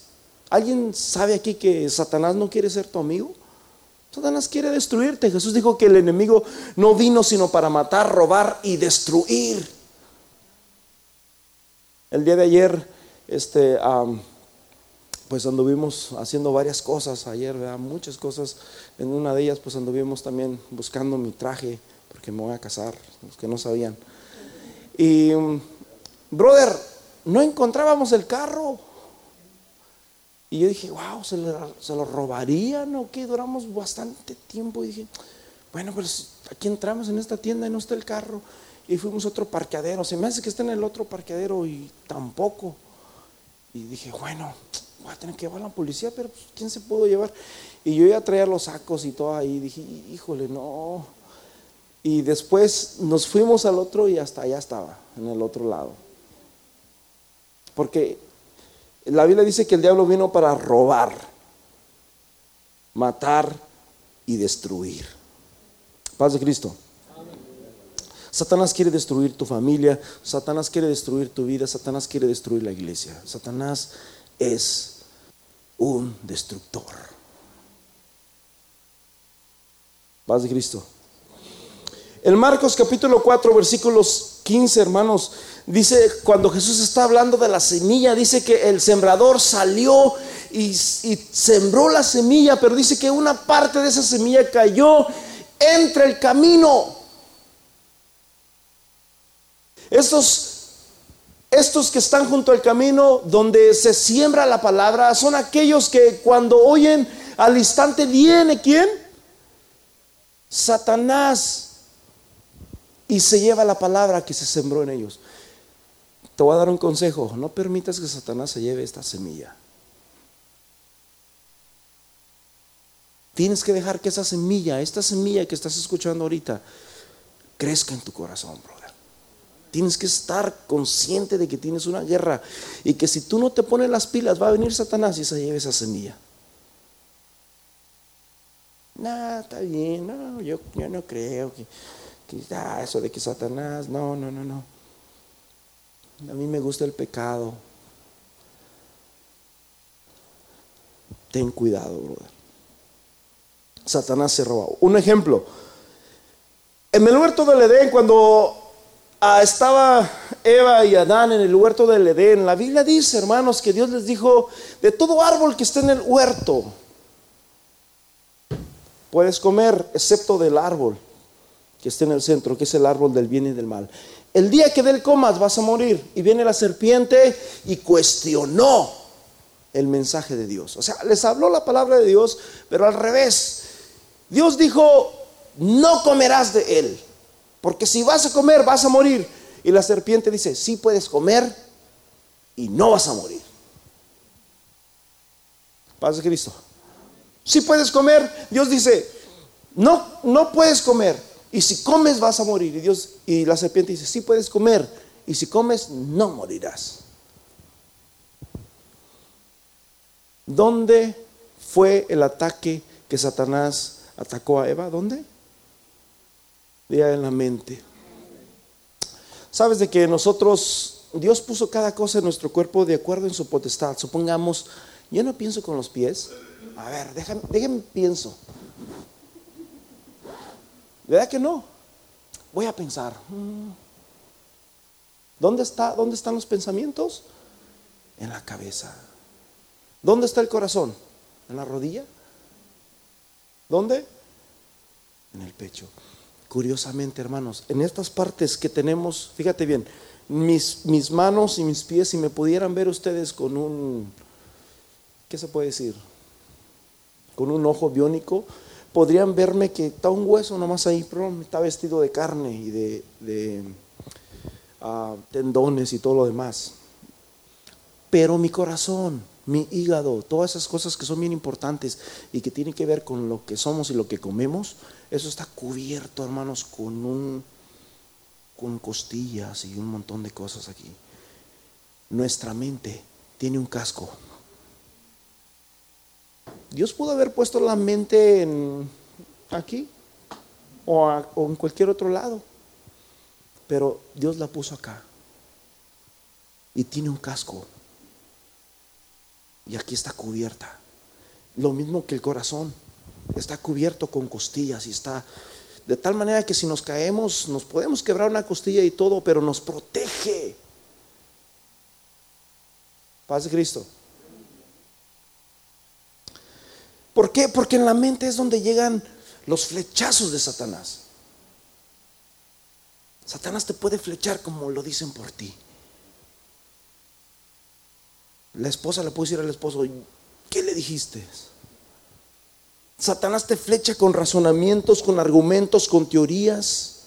¿Alguien sabe aquí que Satanás no quiere ser tu amigo? Satanás quiere destruirte. Jesús dijo que el enemigo no vino sino para matar, robar y destruir. El día de ayer, este, pues anduvimos haciendo varias cosas ayer, ¿verdad? muchas cosas. En una de ellas, pues anduvimos también buscando mi traje, porque me voy a casar, los que no sabían. Y, brother, no encontrábamos el carro. Y yo dije, wow, ¿se, lo robarían o qué? Duramos bastante tiempo. Y dije, bueno, pues aquí entramos en esta tienda y no está el carro. Y fuimos a otro parqueadero. Se me hace que está en el otro parqueadero y tampoco. Y dije, bueno, voy a tener que llevar a la policía, pero pues, ¿quién se pudo llevar? Y yo iba a traer los sacos y todo ahí, dije, híjole, no. Y después nos fuimos al otro y hasta allá estaba, en el otro lado. Porque la Biblia dice que el diablo vino para robar, matar y destruir. Paz de Cristo. Satanás quiere destruir tu familia, Satanás quiere destruir tu vida, Satanás quiere destruir la iglesia. Satanás es un destructor. Paz de Cristo. En Marcos capítulo 4, versículos 15, hermanos, dice, cuando Jesús está hablando de la semilla, dice que el sembrador salió y, y, sembró la semilla, pero dice que una parte de esa semilla cayó entre el camino. Estos estos que están junto al camino donde se siembra la palabra son aquellos que cuando oyen al instante viene quién? Satanás y se lleva la palabra que se sembró en ellos. Te voy a dar un consejo, no permitas que Satanás se lleve esta semilla. Tienes que dejar que esa semilla, esta semilla que estás escuchando ahorita, crezca en tu corazón, bro. Tienes que estar consciente de que tienes una guerra y que si tú no te pones las pilas va a venir Satanás y se lleve esa semilla. No, está bien, no, yo, no creo que, que ah, eso de que Satanás, no, no, no, no. A mí me gusta el pecado. Ten cuidado, brother. Satanás se roba. Un ejemplo. En el huerto del Edén, cuando Ah, estaba Eva y Adán en el huerto del Edén. La Biblia dice, hermanos, que Dios les dijo, de todo árbol que esté en el huerto, puedes comer, excepto del árbol que esté en el centro, que es el árbol del bien y del mal. El día que del comas vas a morir. Y viene la serpiente y cuestionó el mensaje de Dios. O sea, les habló la palabra de Dios, pero al revés. Dios dijo, no comerás de él. Porque si vas a comer, vas a morir. Y la serpiente dice, sí puedes comer y no vas a morir. Paz de Cristo. Si puedes comer, Dios dice, no, no puedes comer. Y si comes vas a morir. Y Dios y la serpiente dice, sí puedes comer. Y si comes, no morirás. ¿Dónde fue el ataque que Satanás atacó a Eva? ¿Dónde? Diga en la mente. Sabes de que nosotros, Dios puso cada cosa en nuestro cuerpo de acuerdo en su potestad. Supongamos, yo no pienso con los pies. A ver, déjame, déjame pienso. ¿Verdad que no? Voy a pensar. Mm, ¿Dónde, está, ¿Dónde están los pensamientos? En la cabeza. ¿Dónde está el corazón? ¿En la rodilla? ¿Dónde? En el pecho. Curiosamente, hermanos, en estas partes que tenemos, fíjate bien, mis, mis manos y mis pies, si me pudieran ver ustedes con un, ¿qué se puede decir? Con un ojo biónico, podrían verme que está un hueso nomás ahí, pero está vestido de carne y de, ah, tendones y todo lo demás. Pero mi corazón, mi hígado, todas esas cosas que son bien importantes y que tienen que ver con lo que somos y lo que comemos, eso está cubierto, hermanos, con un con costillas y un montón de cosas aquí. Nuestra mente tiene un casco Dios pudo haber puesto la mente en aquí o, en cualquier otro lado, pero Dios la puso acá y tiene un casco y aquí está cubierta. Lo mismo que el corazón, está cubierto con costillas y está de tal manera que si nos caemos nos podemos quebrar una costilla y todo, pero nos protege. Paz de Cristo. ¿Por qué? Porque en la mente es donde llegan los flechazos de Satanás. Satanás te puede flechar como lo dicen por ti. La esposa le puede decir al esposo, ¿qué le dijiste? Satanás te flecha con razonamientos, con argumentos, con teorías.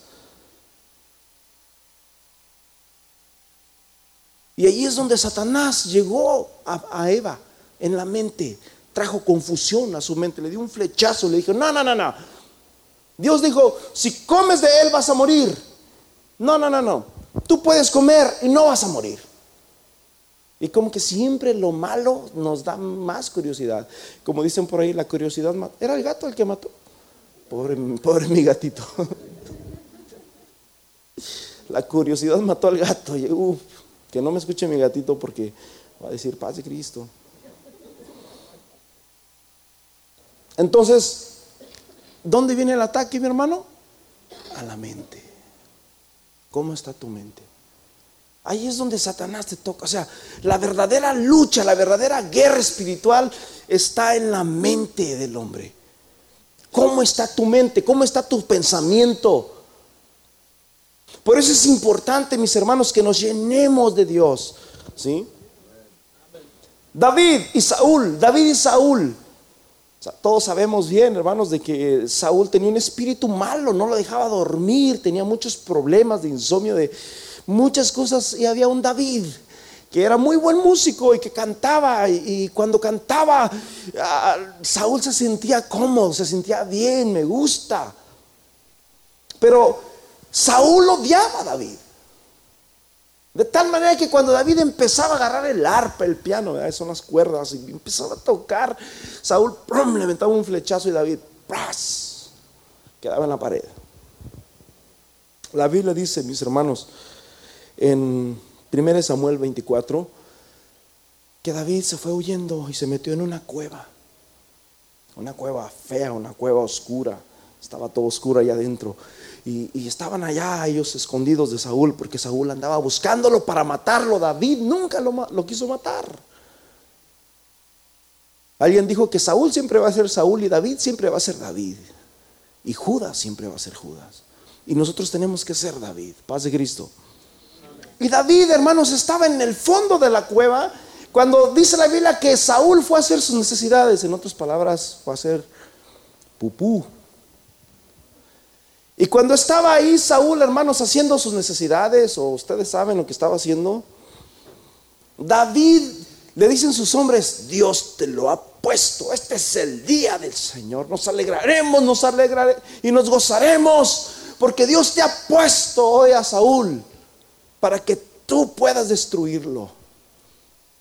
Y ahí es donde Satanás llegó a, a Eva en la mente trajo confusión a su mente, le dio un flechazo, le dijo, no, no, no, no. Dios dijo, si comes de él vas a morir. No, no, no, no. Tú puedes comer y no vas a morir. Y como que siempre lo malo nos da más curiosidad. Como dicen por ahí, la curiosidad ¿Era el gato el que mató? Pobre, pobre mi gatito. la curiosidad mató al gato. Que no me escuche mi gatito porque va a decir paz de Cristo. Entonces, ¿dónde viene el ataque, mi hermano? A la mente. ¿Cómo está tu mente? Ahí es donde Satanás te toca. O sea, la verdadera lucha, la verdadera guerra espiritual está en la mente del hombre. ¿Cómo está tu mente? ¿Cómo está tu pensamiento? Por eso es importante, mis hermanos, que nos llenemos de Dios. ¿Sí? David y Saúl, David y Saúl todos sabemos bien, hermanos, de que Saúl tenía un espíritu malo, no lo dejaba dormir, tenía muchos problemas de insomnio, de muchas cosas. Y había un David que era muy buen músico y que cantaba. Y, cuando cantaba, Saúl se sentía cómodo, se sentía bien, me gusta. Pero Saúl odiaba a David. De tal manera que cuando David empezaba a agarrar el arpa, el piano, son las cuerdas, y empezaba a tocar, Saúl ¡prum! le aventaba un flechazo y David ¡pras! quedaba en la pared. La Biblia dice, mis hermanos, en 1 Samuel 24, que David se fue huyendo y se metió en una cueva, una cueva fea, una cueva oscura, estaba todo oscuro allá adentro. Y, estaban allá ellos escondidos de Saúl, porque Saúl andaba buscándolo para matarlo. David nunca lo, lo quiso matar. Alguien dijo que Saúl siempre va a ser Saúl y David siempre va a ser David. Y Judas siempre va a ser Judas. Y nosotros tenemos que ser David. Paz de Cristo. Y David, hermanos, estaba en el fondo de la cueva cuando dice la Biblia que Saúl fue a hacer sus necesidades. En otras palabras, fue a hacer pupú. Y cuando estaba ahí Saúl, hermanos, haciendo sus necesidades, o ustedes saben lo que estaba haciendo, David le dicen sus hombres, Dios te lo ha puesto, este es el día del Señor, nos alegraremos, nos alegraremos y nos gozaremos, porque Dios te ha puesto hoy a Saúl para que tú puedas destruirlo.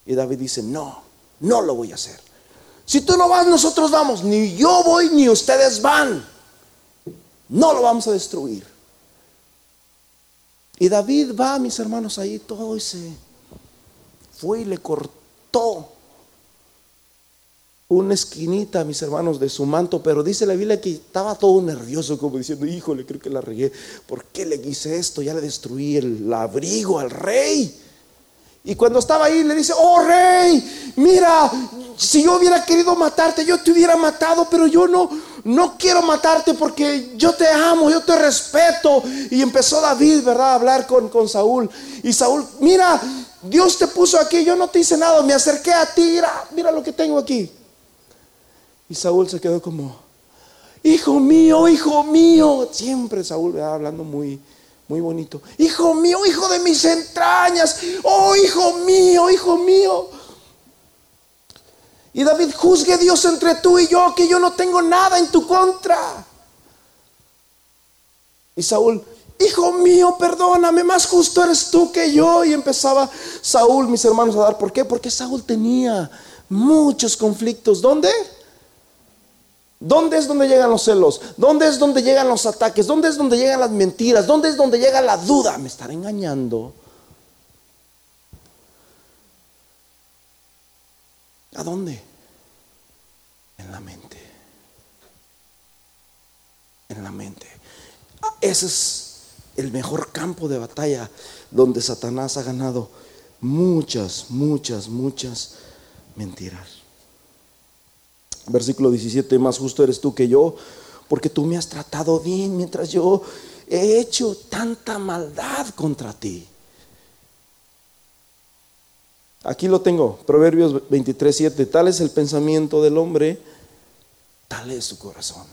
Y David dice, no, no lo voy a hacer. Si tú no vas, nosotros vamos, ni yo voy, ni ustedes van no lo vamos a destruir. Y David va, mis hermanos, ahí todo y se fue y le cortó una esquinita, mis hermanos, de su manto, pero dice la Biblia que estaba todo nervioso, como diciendo, híjole, creo que la regué, ¿por qué le hice esto? Ya le destruí el abrigo al rey. Y cuando estaba ahí le dice, oh rey, mira, si yo hubiera querido matarte, yo te hubiera matado, pero yo no, no quiero matarte porque yo te amo, yo te respeto. Y empezó David, ¿verdad?, a hablar con, con Saúl. Y Saúl, mira, Dios te puso aquí, yo no te hice nada, me acerqué a ti, mira, mira lo que tengo aquí. Y Saúl se quedó como, hijo mío, hijo mío. Siempre Saúl hablando muy, muy bonito. Hijo mío, hijo de mis entrañas. Oh, hijo mío, hijo mío. Y David, juzgue Dios entre tú y yo, que yo no tengo nada en tu contra. Y Saúl, hijo mío, perdóname, más justo eres tú que yo. Y empezaba Saúl, mis hermanos, a dar. ¿Por qué? Porque Saúl tenía muchos conflictos. ¿Dónde? ¿Dónde es donde llegan los celos? ¿Dónde es donde llegan los ataques? ¿Dónde es donde llegan las mentiras? ¿Dónde es donde llega la duda? ¿Me estará engañando? ¿A dónde? En la mente. En la mente. Ah, ese es el mejor campo de batalla donde Satanás ha ganado muchas, muchas, muchas mentiras. Versículo 17, más justo eres tú que yo, porque tú me has tratado bien mientras yo he hecho tanta maldad contra ti. Aquí lo tengo, Proverbios 23, 7, tal es el pensamiento del hombre, tal es su corazón.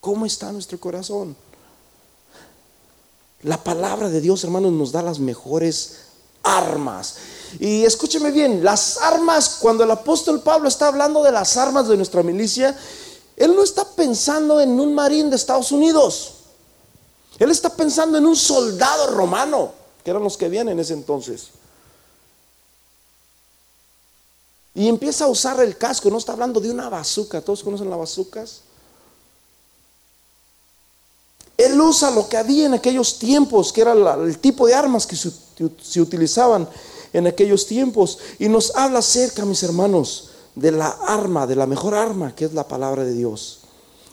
¿Cómo está nuestro corazón? La palabra de Dios, hermanos, nos da las mejores armas. Y escúcheme bien, las armas, cuando el apóstol Pablo está hablando de las armas de nuestra milicia, él no está pensando en un marín de Estados Unidos. Él está pensando en un soldado romano, que eran los que vienen en ese entonces. Y empieza a usar el casco, no está hablando de una bazuca, ¿todos conocen las bazucas? Él usa lo que había en aquellos tiempos, que era el tipo de armas que se utilizaban en aquellos tiempos. Y nos habla acerca, mis hermanos, de la arma, de la mejor arma, que es la palabra de Dios.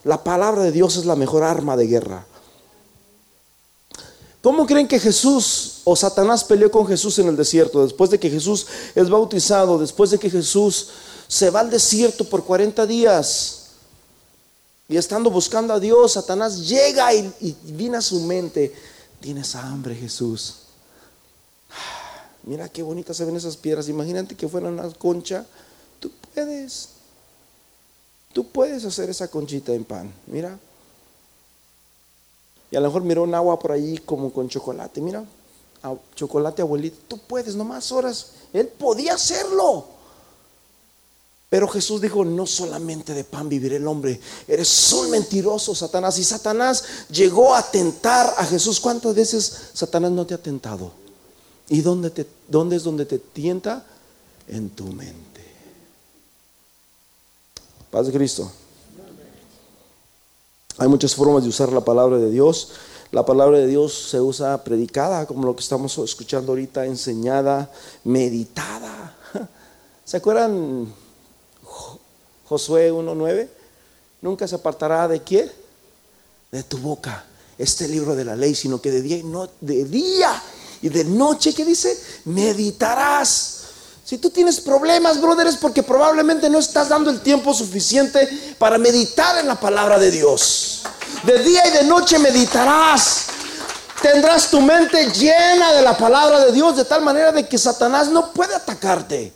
La palabra de Dios es la mejor arma de guerra. ¿Cómo creen que Jesús o Satanás peleó con Jesús en el desierto? Después de que Jesús es bautizado, después de que Jesús se va al desierto por 40 días y estando buscando a Dios, Satanás llega y, y a su mente, tienes hambre Jesús. Mira qué bonitas se ven esas piedras. Imagínate que fueran una concha. Tú puedes. Tú puedes hacer esa conchita en pan. Mira. Y a lo mejor miró un agua por allí como con chocolate. Mira, chocolate abuelito. Tú puedes, nomás horas. Él podía hacerlo. Pero Jesús dijo, no solamente de pan vivirá el hombre. Eres un mentiroso, Satanás. Y Satanás llegó a tentar a Jesús. ¿Cuántas veces Satanás no te ha tentado? ¿Y dónde, dónde es donde te tienta? En tu mente. Paz de Cristo. Hay muchas formas de usar la palabra de Dios. La palabra de Dios se usa predicada, como lo que estamos escuchando ahorita, enseñada, meditada. ¿Se acuerdan Josué 1.9? Nunca se apartará de quién? De tu boca este libro de la ley, sino que de día y no de día y de noche, ¿qué dice? Meditarás. Si tú tienes problemas, brother, es porque probablemente no estás dando el tiempo suficiente para meditar en la palabra de Dios. De día y de noche meditarás. Tendrás tu mente llena de la palabra de Dios de tal manera de que Satanás no puede atacarte.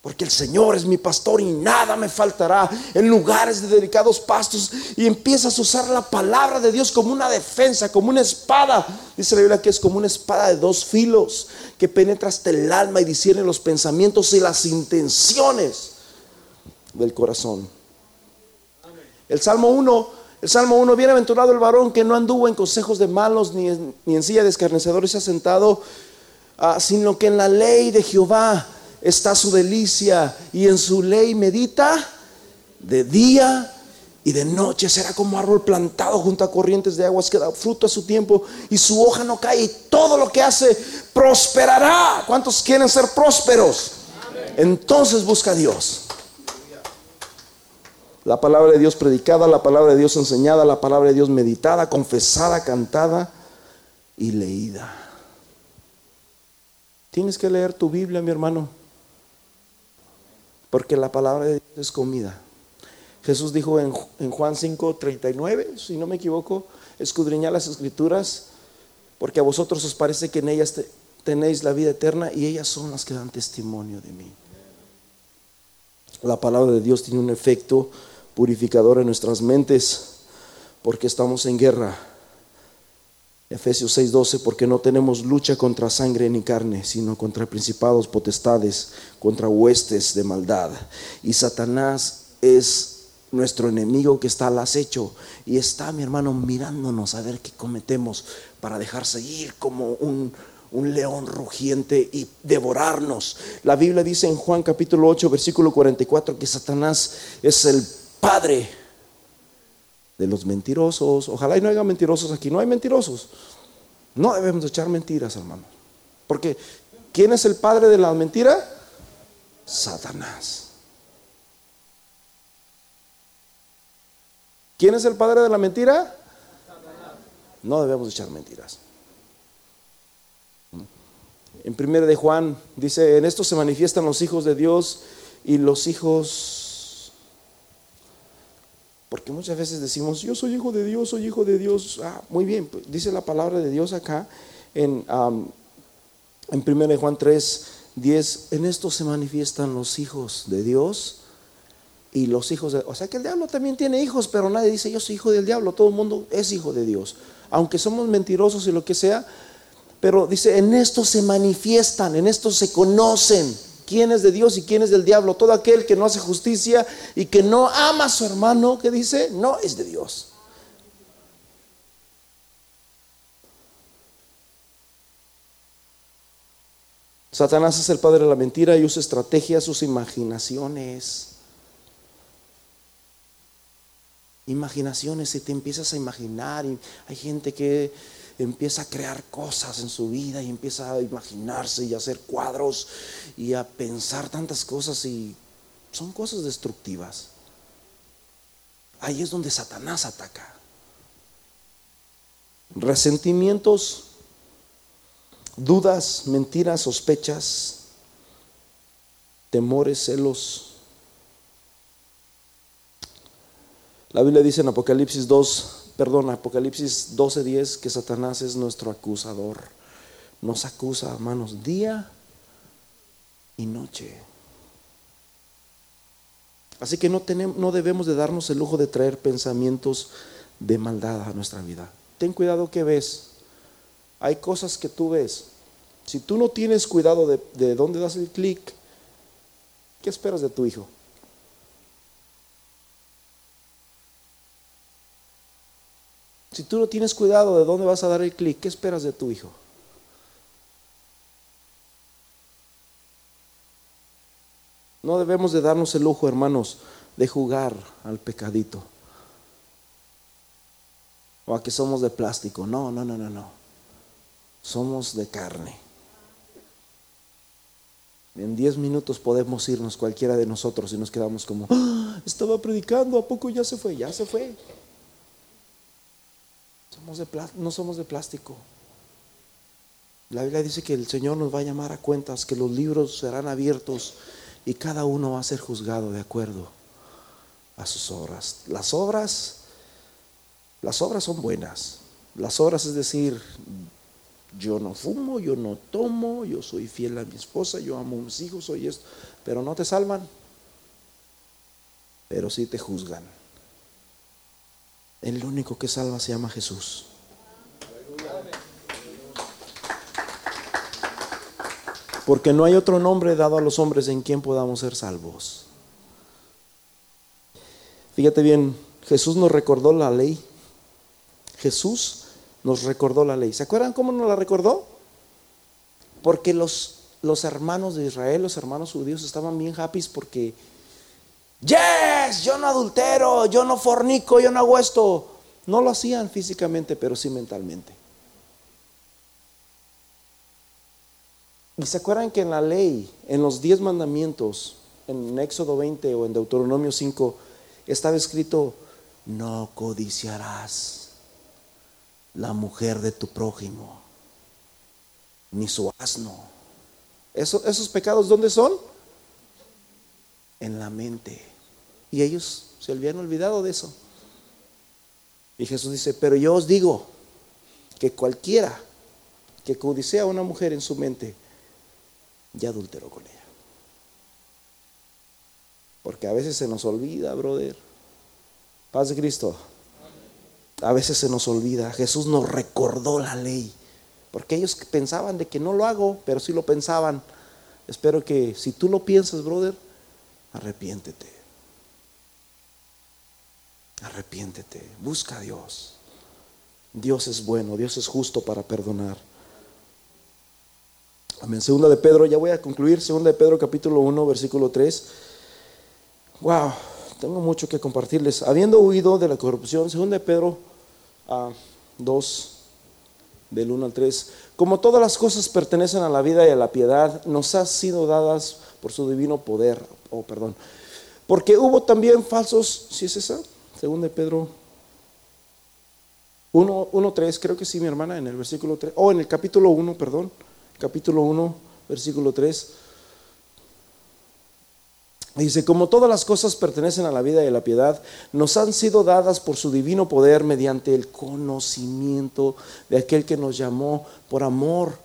Porque el Señor es mi pastor y nada me faltará en lugares de delicados pastos. Y empiezas a usar la palabra de Dios como una defensa, como una espada. Dice la Biblia que es como una espada de dos filos que penetra hasta el alma y discierne los pensamientos y las intenciones del corazón. El Salmo 1, el Salmo 1, bienaventurado el varón que no anduvo en consejos de malos ni en, silla de escarnecedores se ha sentado, ah, sino que en la ley de Jehová está su delicia y en su ley medita de día Y de noche será como árbol plantado junto a corrientes de aguas que da fruto a su tiempo y su hoja no cae y todo lo que hace prosperará. ¿Cuántos quieren ser prósperos? Entonces busca a Dios. La palabra de Dios predicada, la palabra de Dios enseñada, la palabra de Dios meditada, confesada, cantada y leída. Tienes que leer tu Biblia, mi hermano, porque la palabra de Dios es comida. Jesús dijo en, Juan 5, 39, si no me equivoco, escudriñad las escrituras, porque a vosotros os parece que en ellas tenéis la vida eterna y ellas son las que dan testimonio de mí. La palabra de Dios tiene un efecto purificador en nuestras mentes porque estamos en guerra. Efesios 6:12, porque no tenemos lucha contra sangre ni carne, sino contra principados, potestades, contra huestes de maldad. Y Satanás es nuestro enemigo que está al acecho y está, mi hermano, mirándonos a ver qué cometemos para dejarse ir como un, un león rugiente y devorarnos. La Biblia dice en Juan capítulo 8, versículo 44, que Satanás es el padre de los mentirosos. Ojalá y no haya mentirosos aquí. No hay mentirosos. No debemos echar mentiras, hermano. Porque ¿quién es el padre de la mentira? Satanás. ¿Quién es el padre de la mentira? No debemos echar mentiras. En primera de Juan dice, en esto se manifiestan los hijos de Dios y los hijos porque muchas veces decimos, yo soy hijo de Dios, soy hijo de Dios. Ah, muy bien, pues, dice la palabra de Dios acá en, en 1 Juan 3, 10, en esto se manifiestan los hijos de Dios y los hijos de... O sea que el diablo también tiene hijos, pero nadie dice yo soy hijo del diablo, todo el mundo es hijo de Dios. Aunque somos mentirosos y lo que sea, pero dice, en esto se manifiestan, en esto se conocen quién es de Dios y quién es del diablo. Todo aquel que no hace justicia y que no ama a su hermano, que dice, no es de Dios. Satanás es el padre de la mentira y usa estrategias, sus imaginaciones. imaginaciones y te empiezas a imaginar hay gente que empieza a crear cosas en su vida y empieza a imaginarse y a hacer cuadros y a pensar tantas cosas y son cosas destructivas. Ahí es donde Satanás ataca. Resentimientos, dudas, mentiras, sospechas, temores, celos, La Biblia dice en Apocalipsis 2, perdón, Apocalipsis 12:10 que Satanás es nuestro acusador. Nos acusa, hermanos, día y noche. Así que no, tenemos, no debemos de darnos el lujo de traer pensamientos de maldad a nuestra vida. Ten cuidado que ves. Hay cosas que tú ves. Si tú no tienes cuidado de, de dónde das el clic, ¿qué esperas de tu hijo? Si tú no tienes cuidado de dónde vas a dar el clic, ¿qué esperas de tu hijo? No debemos de darnos el lujo, hermanos, de jugar al pecadito. O a que somos de plástico. No, no, no, no, no. Somos de carne. En diez minutos podemos irnos cualquiera de nosotros y nos quedamos como, ¡Ah! estaba predicando, ¿a poco ya se fue? Ya se fue no somos de plástico. La Biblia dice que el Señor nos va a llamar a cuentas, que los libros serán abiertos y cada uno va a ser juzgado de acuerdo a sus obras. Las obras, las obras son buenas. Las obras es decir, yo no fumo, yo no tomo, yo soy fiel a mi esposa, yo amo a mis hijos, soy esto, pero no te salvan, pero sí te juzgan. El único que salva se llama Jesús. Porque no hay otro nombre dado a los hombres en quien podamos ser salvos. Fíjate bien, Jesús nos recordó la ley. Jesús nos recordó la ley. ¿Se acuerdan cómo nos la recordó? Porque los, los hermanos de Israel, los hermanos judíos, estaban bien happy porque yes, yo no adultero, yo no fornico, yo no hago esto. No lo hacían físicamente, pero sí mentalmente. ¿Y se acuerdan que en la ley, en los diez mandamientos, en Éxodo 20 o en Deuteronomio 5, estaba escrito, no codiciarás la mujer de tu prójimo, ni su asno. ¿Esos pecados dónde son? En la mente. Y ellos se habían olvidado de eso. Y Jesús dice, pero yo os digo que cualquiera que codicea a una mujer en su mente, ya adulteró con ella. Porque a veces se nos olvida, brother. Paz de Cristo. A veces se nos olvida. Jesús nos recordó la ley. Porque ellos pensaban de que no lo hago, pero sí lo pensaban. Espero que si tú lo piensas, brother, arrepiéntete. Arrepiéntete. Busca a Dios. Dios es bueno, Dios es justo para perdonar. Amén. Segunda de Pedro, ya voy a concluir. Segunda de Pedro, capítulo 1, versículo 3. Wow, tengo mucho que compartirles. Habiendo huido de la corrupción, según de Pedro a 2, del 1 al 3, como todas las cosas pertenecen a la vida y a la piedad, nos han sido dadas por su divino poder. Oh, perdón. Porque hubo también falsos, si es esa? Según de Pedro 1, 1, 3, creo que sí, mi hermana, en el versículo 3, o en el capítulo 1, perdón, capítulo 1, versículo 3. Dice, como todas las cosas pertenecen a la vida y a la piedad, nos han sido dadas por su divino poder mediante el conocimiento de aquel que nos llamó por amor,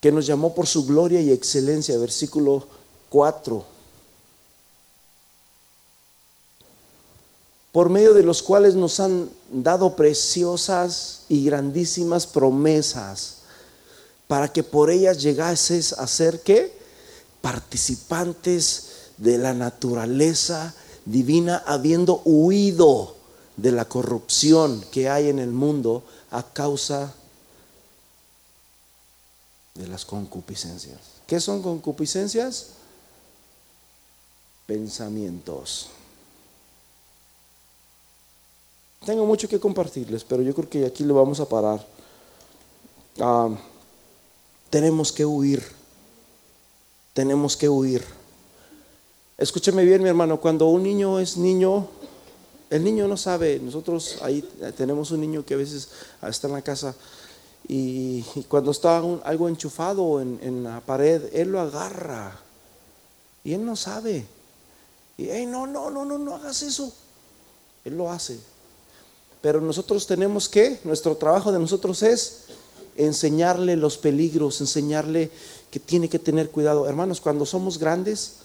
que nos llamó por su gloria y excelencia. Versículo 4. Por medio de los cuales nos han dado preciosas y grandísimas promesas, para que por ellas llegases a ser participantes de la naturaleza divina, habiendo huido de la corrupción que hay en el mundo a causa de las concupiscencias. ¿Qué son concupiscencias? Pensamientos. Tengo mucho que compartirles, pero yo creo que aquí lo vamos a parar. Ah, tenemos que huir tenemos que huir. Escúcheme bien, mi hermano, cuando un niño es niño, el niño no sabe, nosotros ahí tenemos un niño que a veces está en la casa y, cuando está algo enchufado en, la pared, él lo agarra y él no sabe. Y, hey, no, no, no, no, no hagas eso. Él lo hace. Pero nosotros tenemos que, nuestro trabajo de nosotros es enseñarle los peligros, enseñarle que tiene que tener cuidado. Hermanos, cuando somos grandes,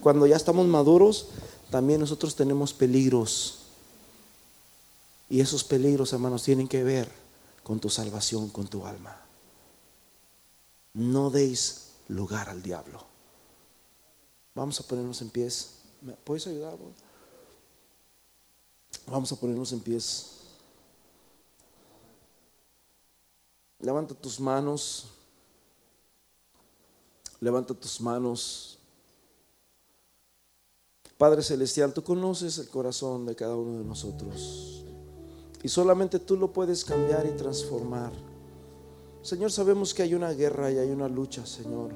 cuando ya estamos maduros, también nosotros tenemos peligros. Y esos peligros, hermanos, tienen que ver con tu salvación, con tu alma. No deis lugar al diablo. Vamos a ponernos en pies. ¿Me puedes ayudar? Vamos a ponernos en pies. Levanta tus manos. Levanta tus manos. Padre Celestial, tú conoces el corazón de cada uno de nosotros. Y solamente tú lo puedes cambiar y transformar. Señor, sabemos que hay una guerra y hay una lucha, Señor,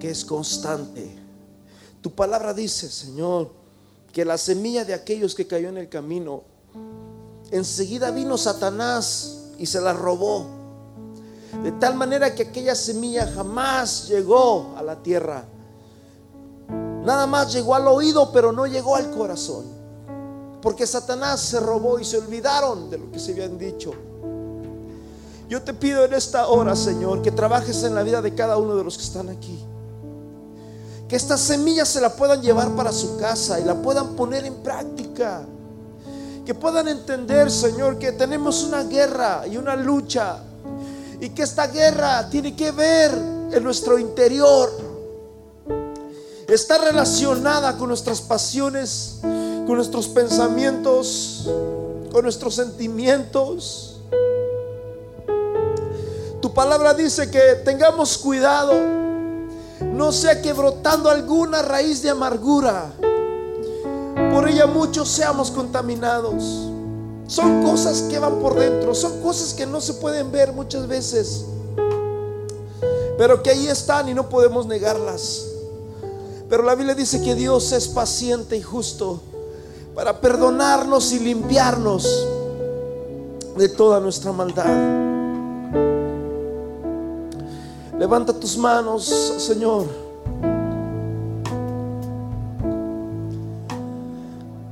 que es constante. Tu palabra dice, Señor, que la semilla de aquellos que cayó en el camino, enseguida vino Satanás y se la robó. De tal manera que aquella semilla jamás llegó a la tierra. Nada más llegó al oído, pero no llegó al corazón. Porque Satanás se robó y se olvidaron de lo que se habían dicho. Yo te pido en esta hora, Señor, que trabajes en la vida de cada uno de los que están aquí. Que esta semilla se la puedan llevar para su casa y la puedan poner en práctica. Que puedan entender, Señor, que tenemos una guerra y una lucha y que esta guerra tiene que ver en nuestro interior. Está relacionada con nuestras pasiones, con nuestros pensamientos, con nuestros sentimientos. Tu palabra dice que tengamos cuidado no sea que brotando alguna raíz de amargura, por ella muchos seamos contaminados. Son cosas que van por dentro, son cosas que no se pueden ver muchas veces, pero que ahí están y no podemos negarlas. Pero la Biblia dice que Dios es paciente y justo para perdonarnos y limpiarnos de toda nuestra maldad. Levanta tus manos, Señor.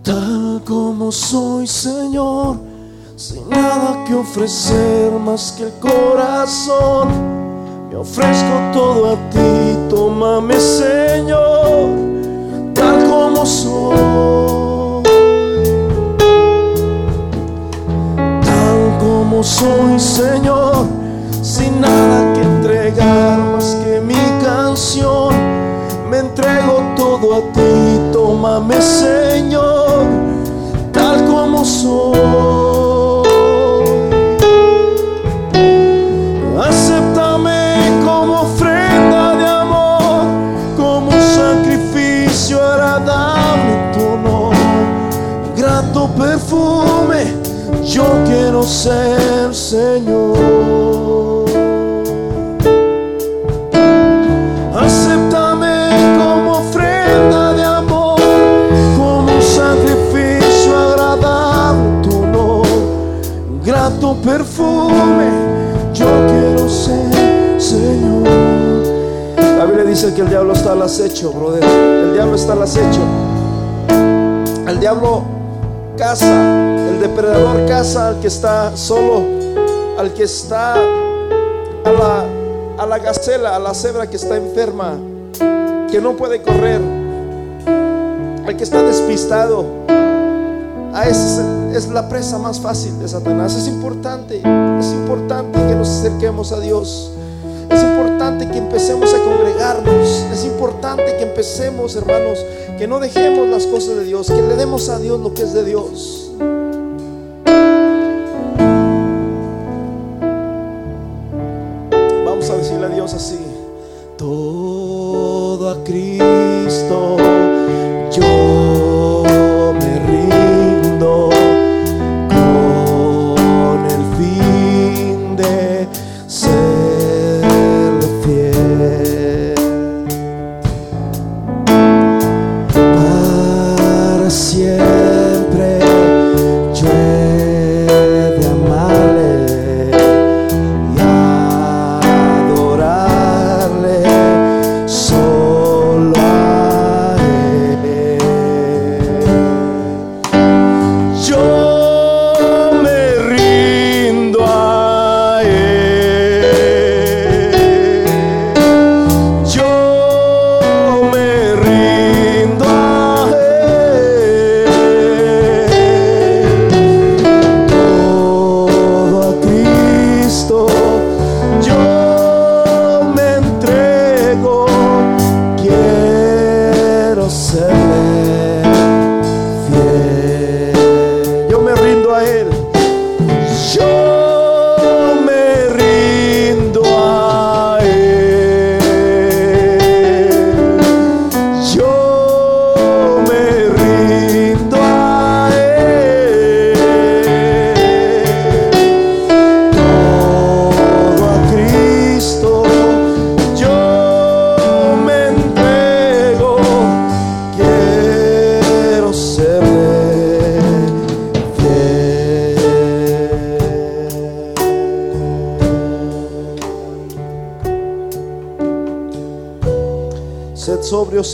Tal como soy, Señor, sin nada que ofrecer más que el corazón, me ofrezco todo a ti, tómame, Señor, tal como soy. Como soy, Señor, sin nada que entregar más que mi canción. Me entrego todo a ti, tómame Señor, tal como soy. Yo quiero ser Señor. Acéptame como ofrenda de amor, como un sacrificio agradable tu honor. Grato perfume, yo quiero ser Señor. La Biblia dice que el diablo está al acecho, brother. El diablo está al acecho. El diablo caza, el depredador caza al que está solo, al que está a la, a la gacela, a la cebra que está enferma, que no puede correr, al que está despistado. A ese es, es la presa más fácil de Satanás. Es importante, es importante que nos acerquemos a Dios. Es importante que empecemos a congregarnos. Es importante que empecemos, hermanos, que no dejemos las cosas de Dios, que le demos a Dios lo que es de Dios. Ser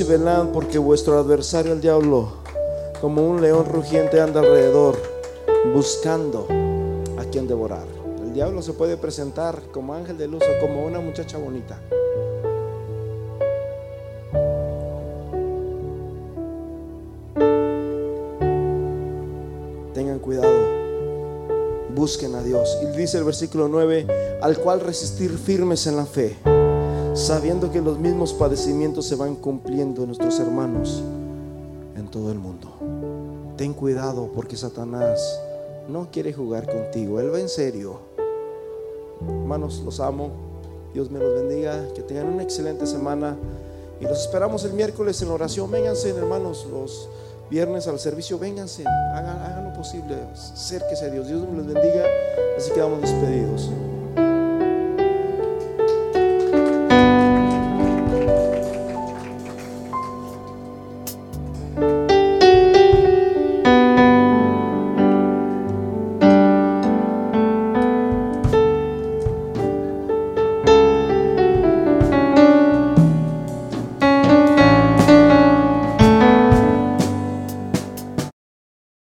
y velad, porque vuestro adversario el diablo, como un león rugiente, anda alrededor, buscando a quien devorar. El diablo se puede presentar como ángel de luz o como una muchacha bonita. Tengan cuidado, busquen a Dios. Y dice el versículo 9, al cual resistir firmes en la fe, sabiendo que los mismos padecimientos se van cumpliendo en nuestros hermanos en todo el mundo. Ten cuidado porque Satanás no quiere jugar contigo, él va en serio. Hermanos, los amo. Dios me los bendiga, que tengan una excelente semana Y los esperamos el miércoles en oración. Vénganse, hermanos, los viernes al servicio. Vénganse, hagan, lo posible. Acérquese a Dios. Dios les bendiga. Así quedamos despedidos.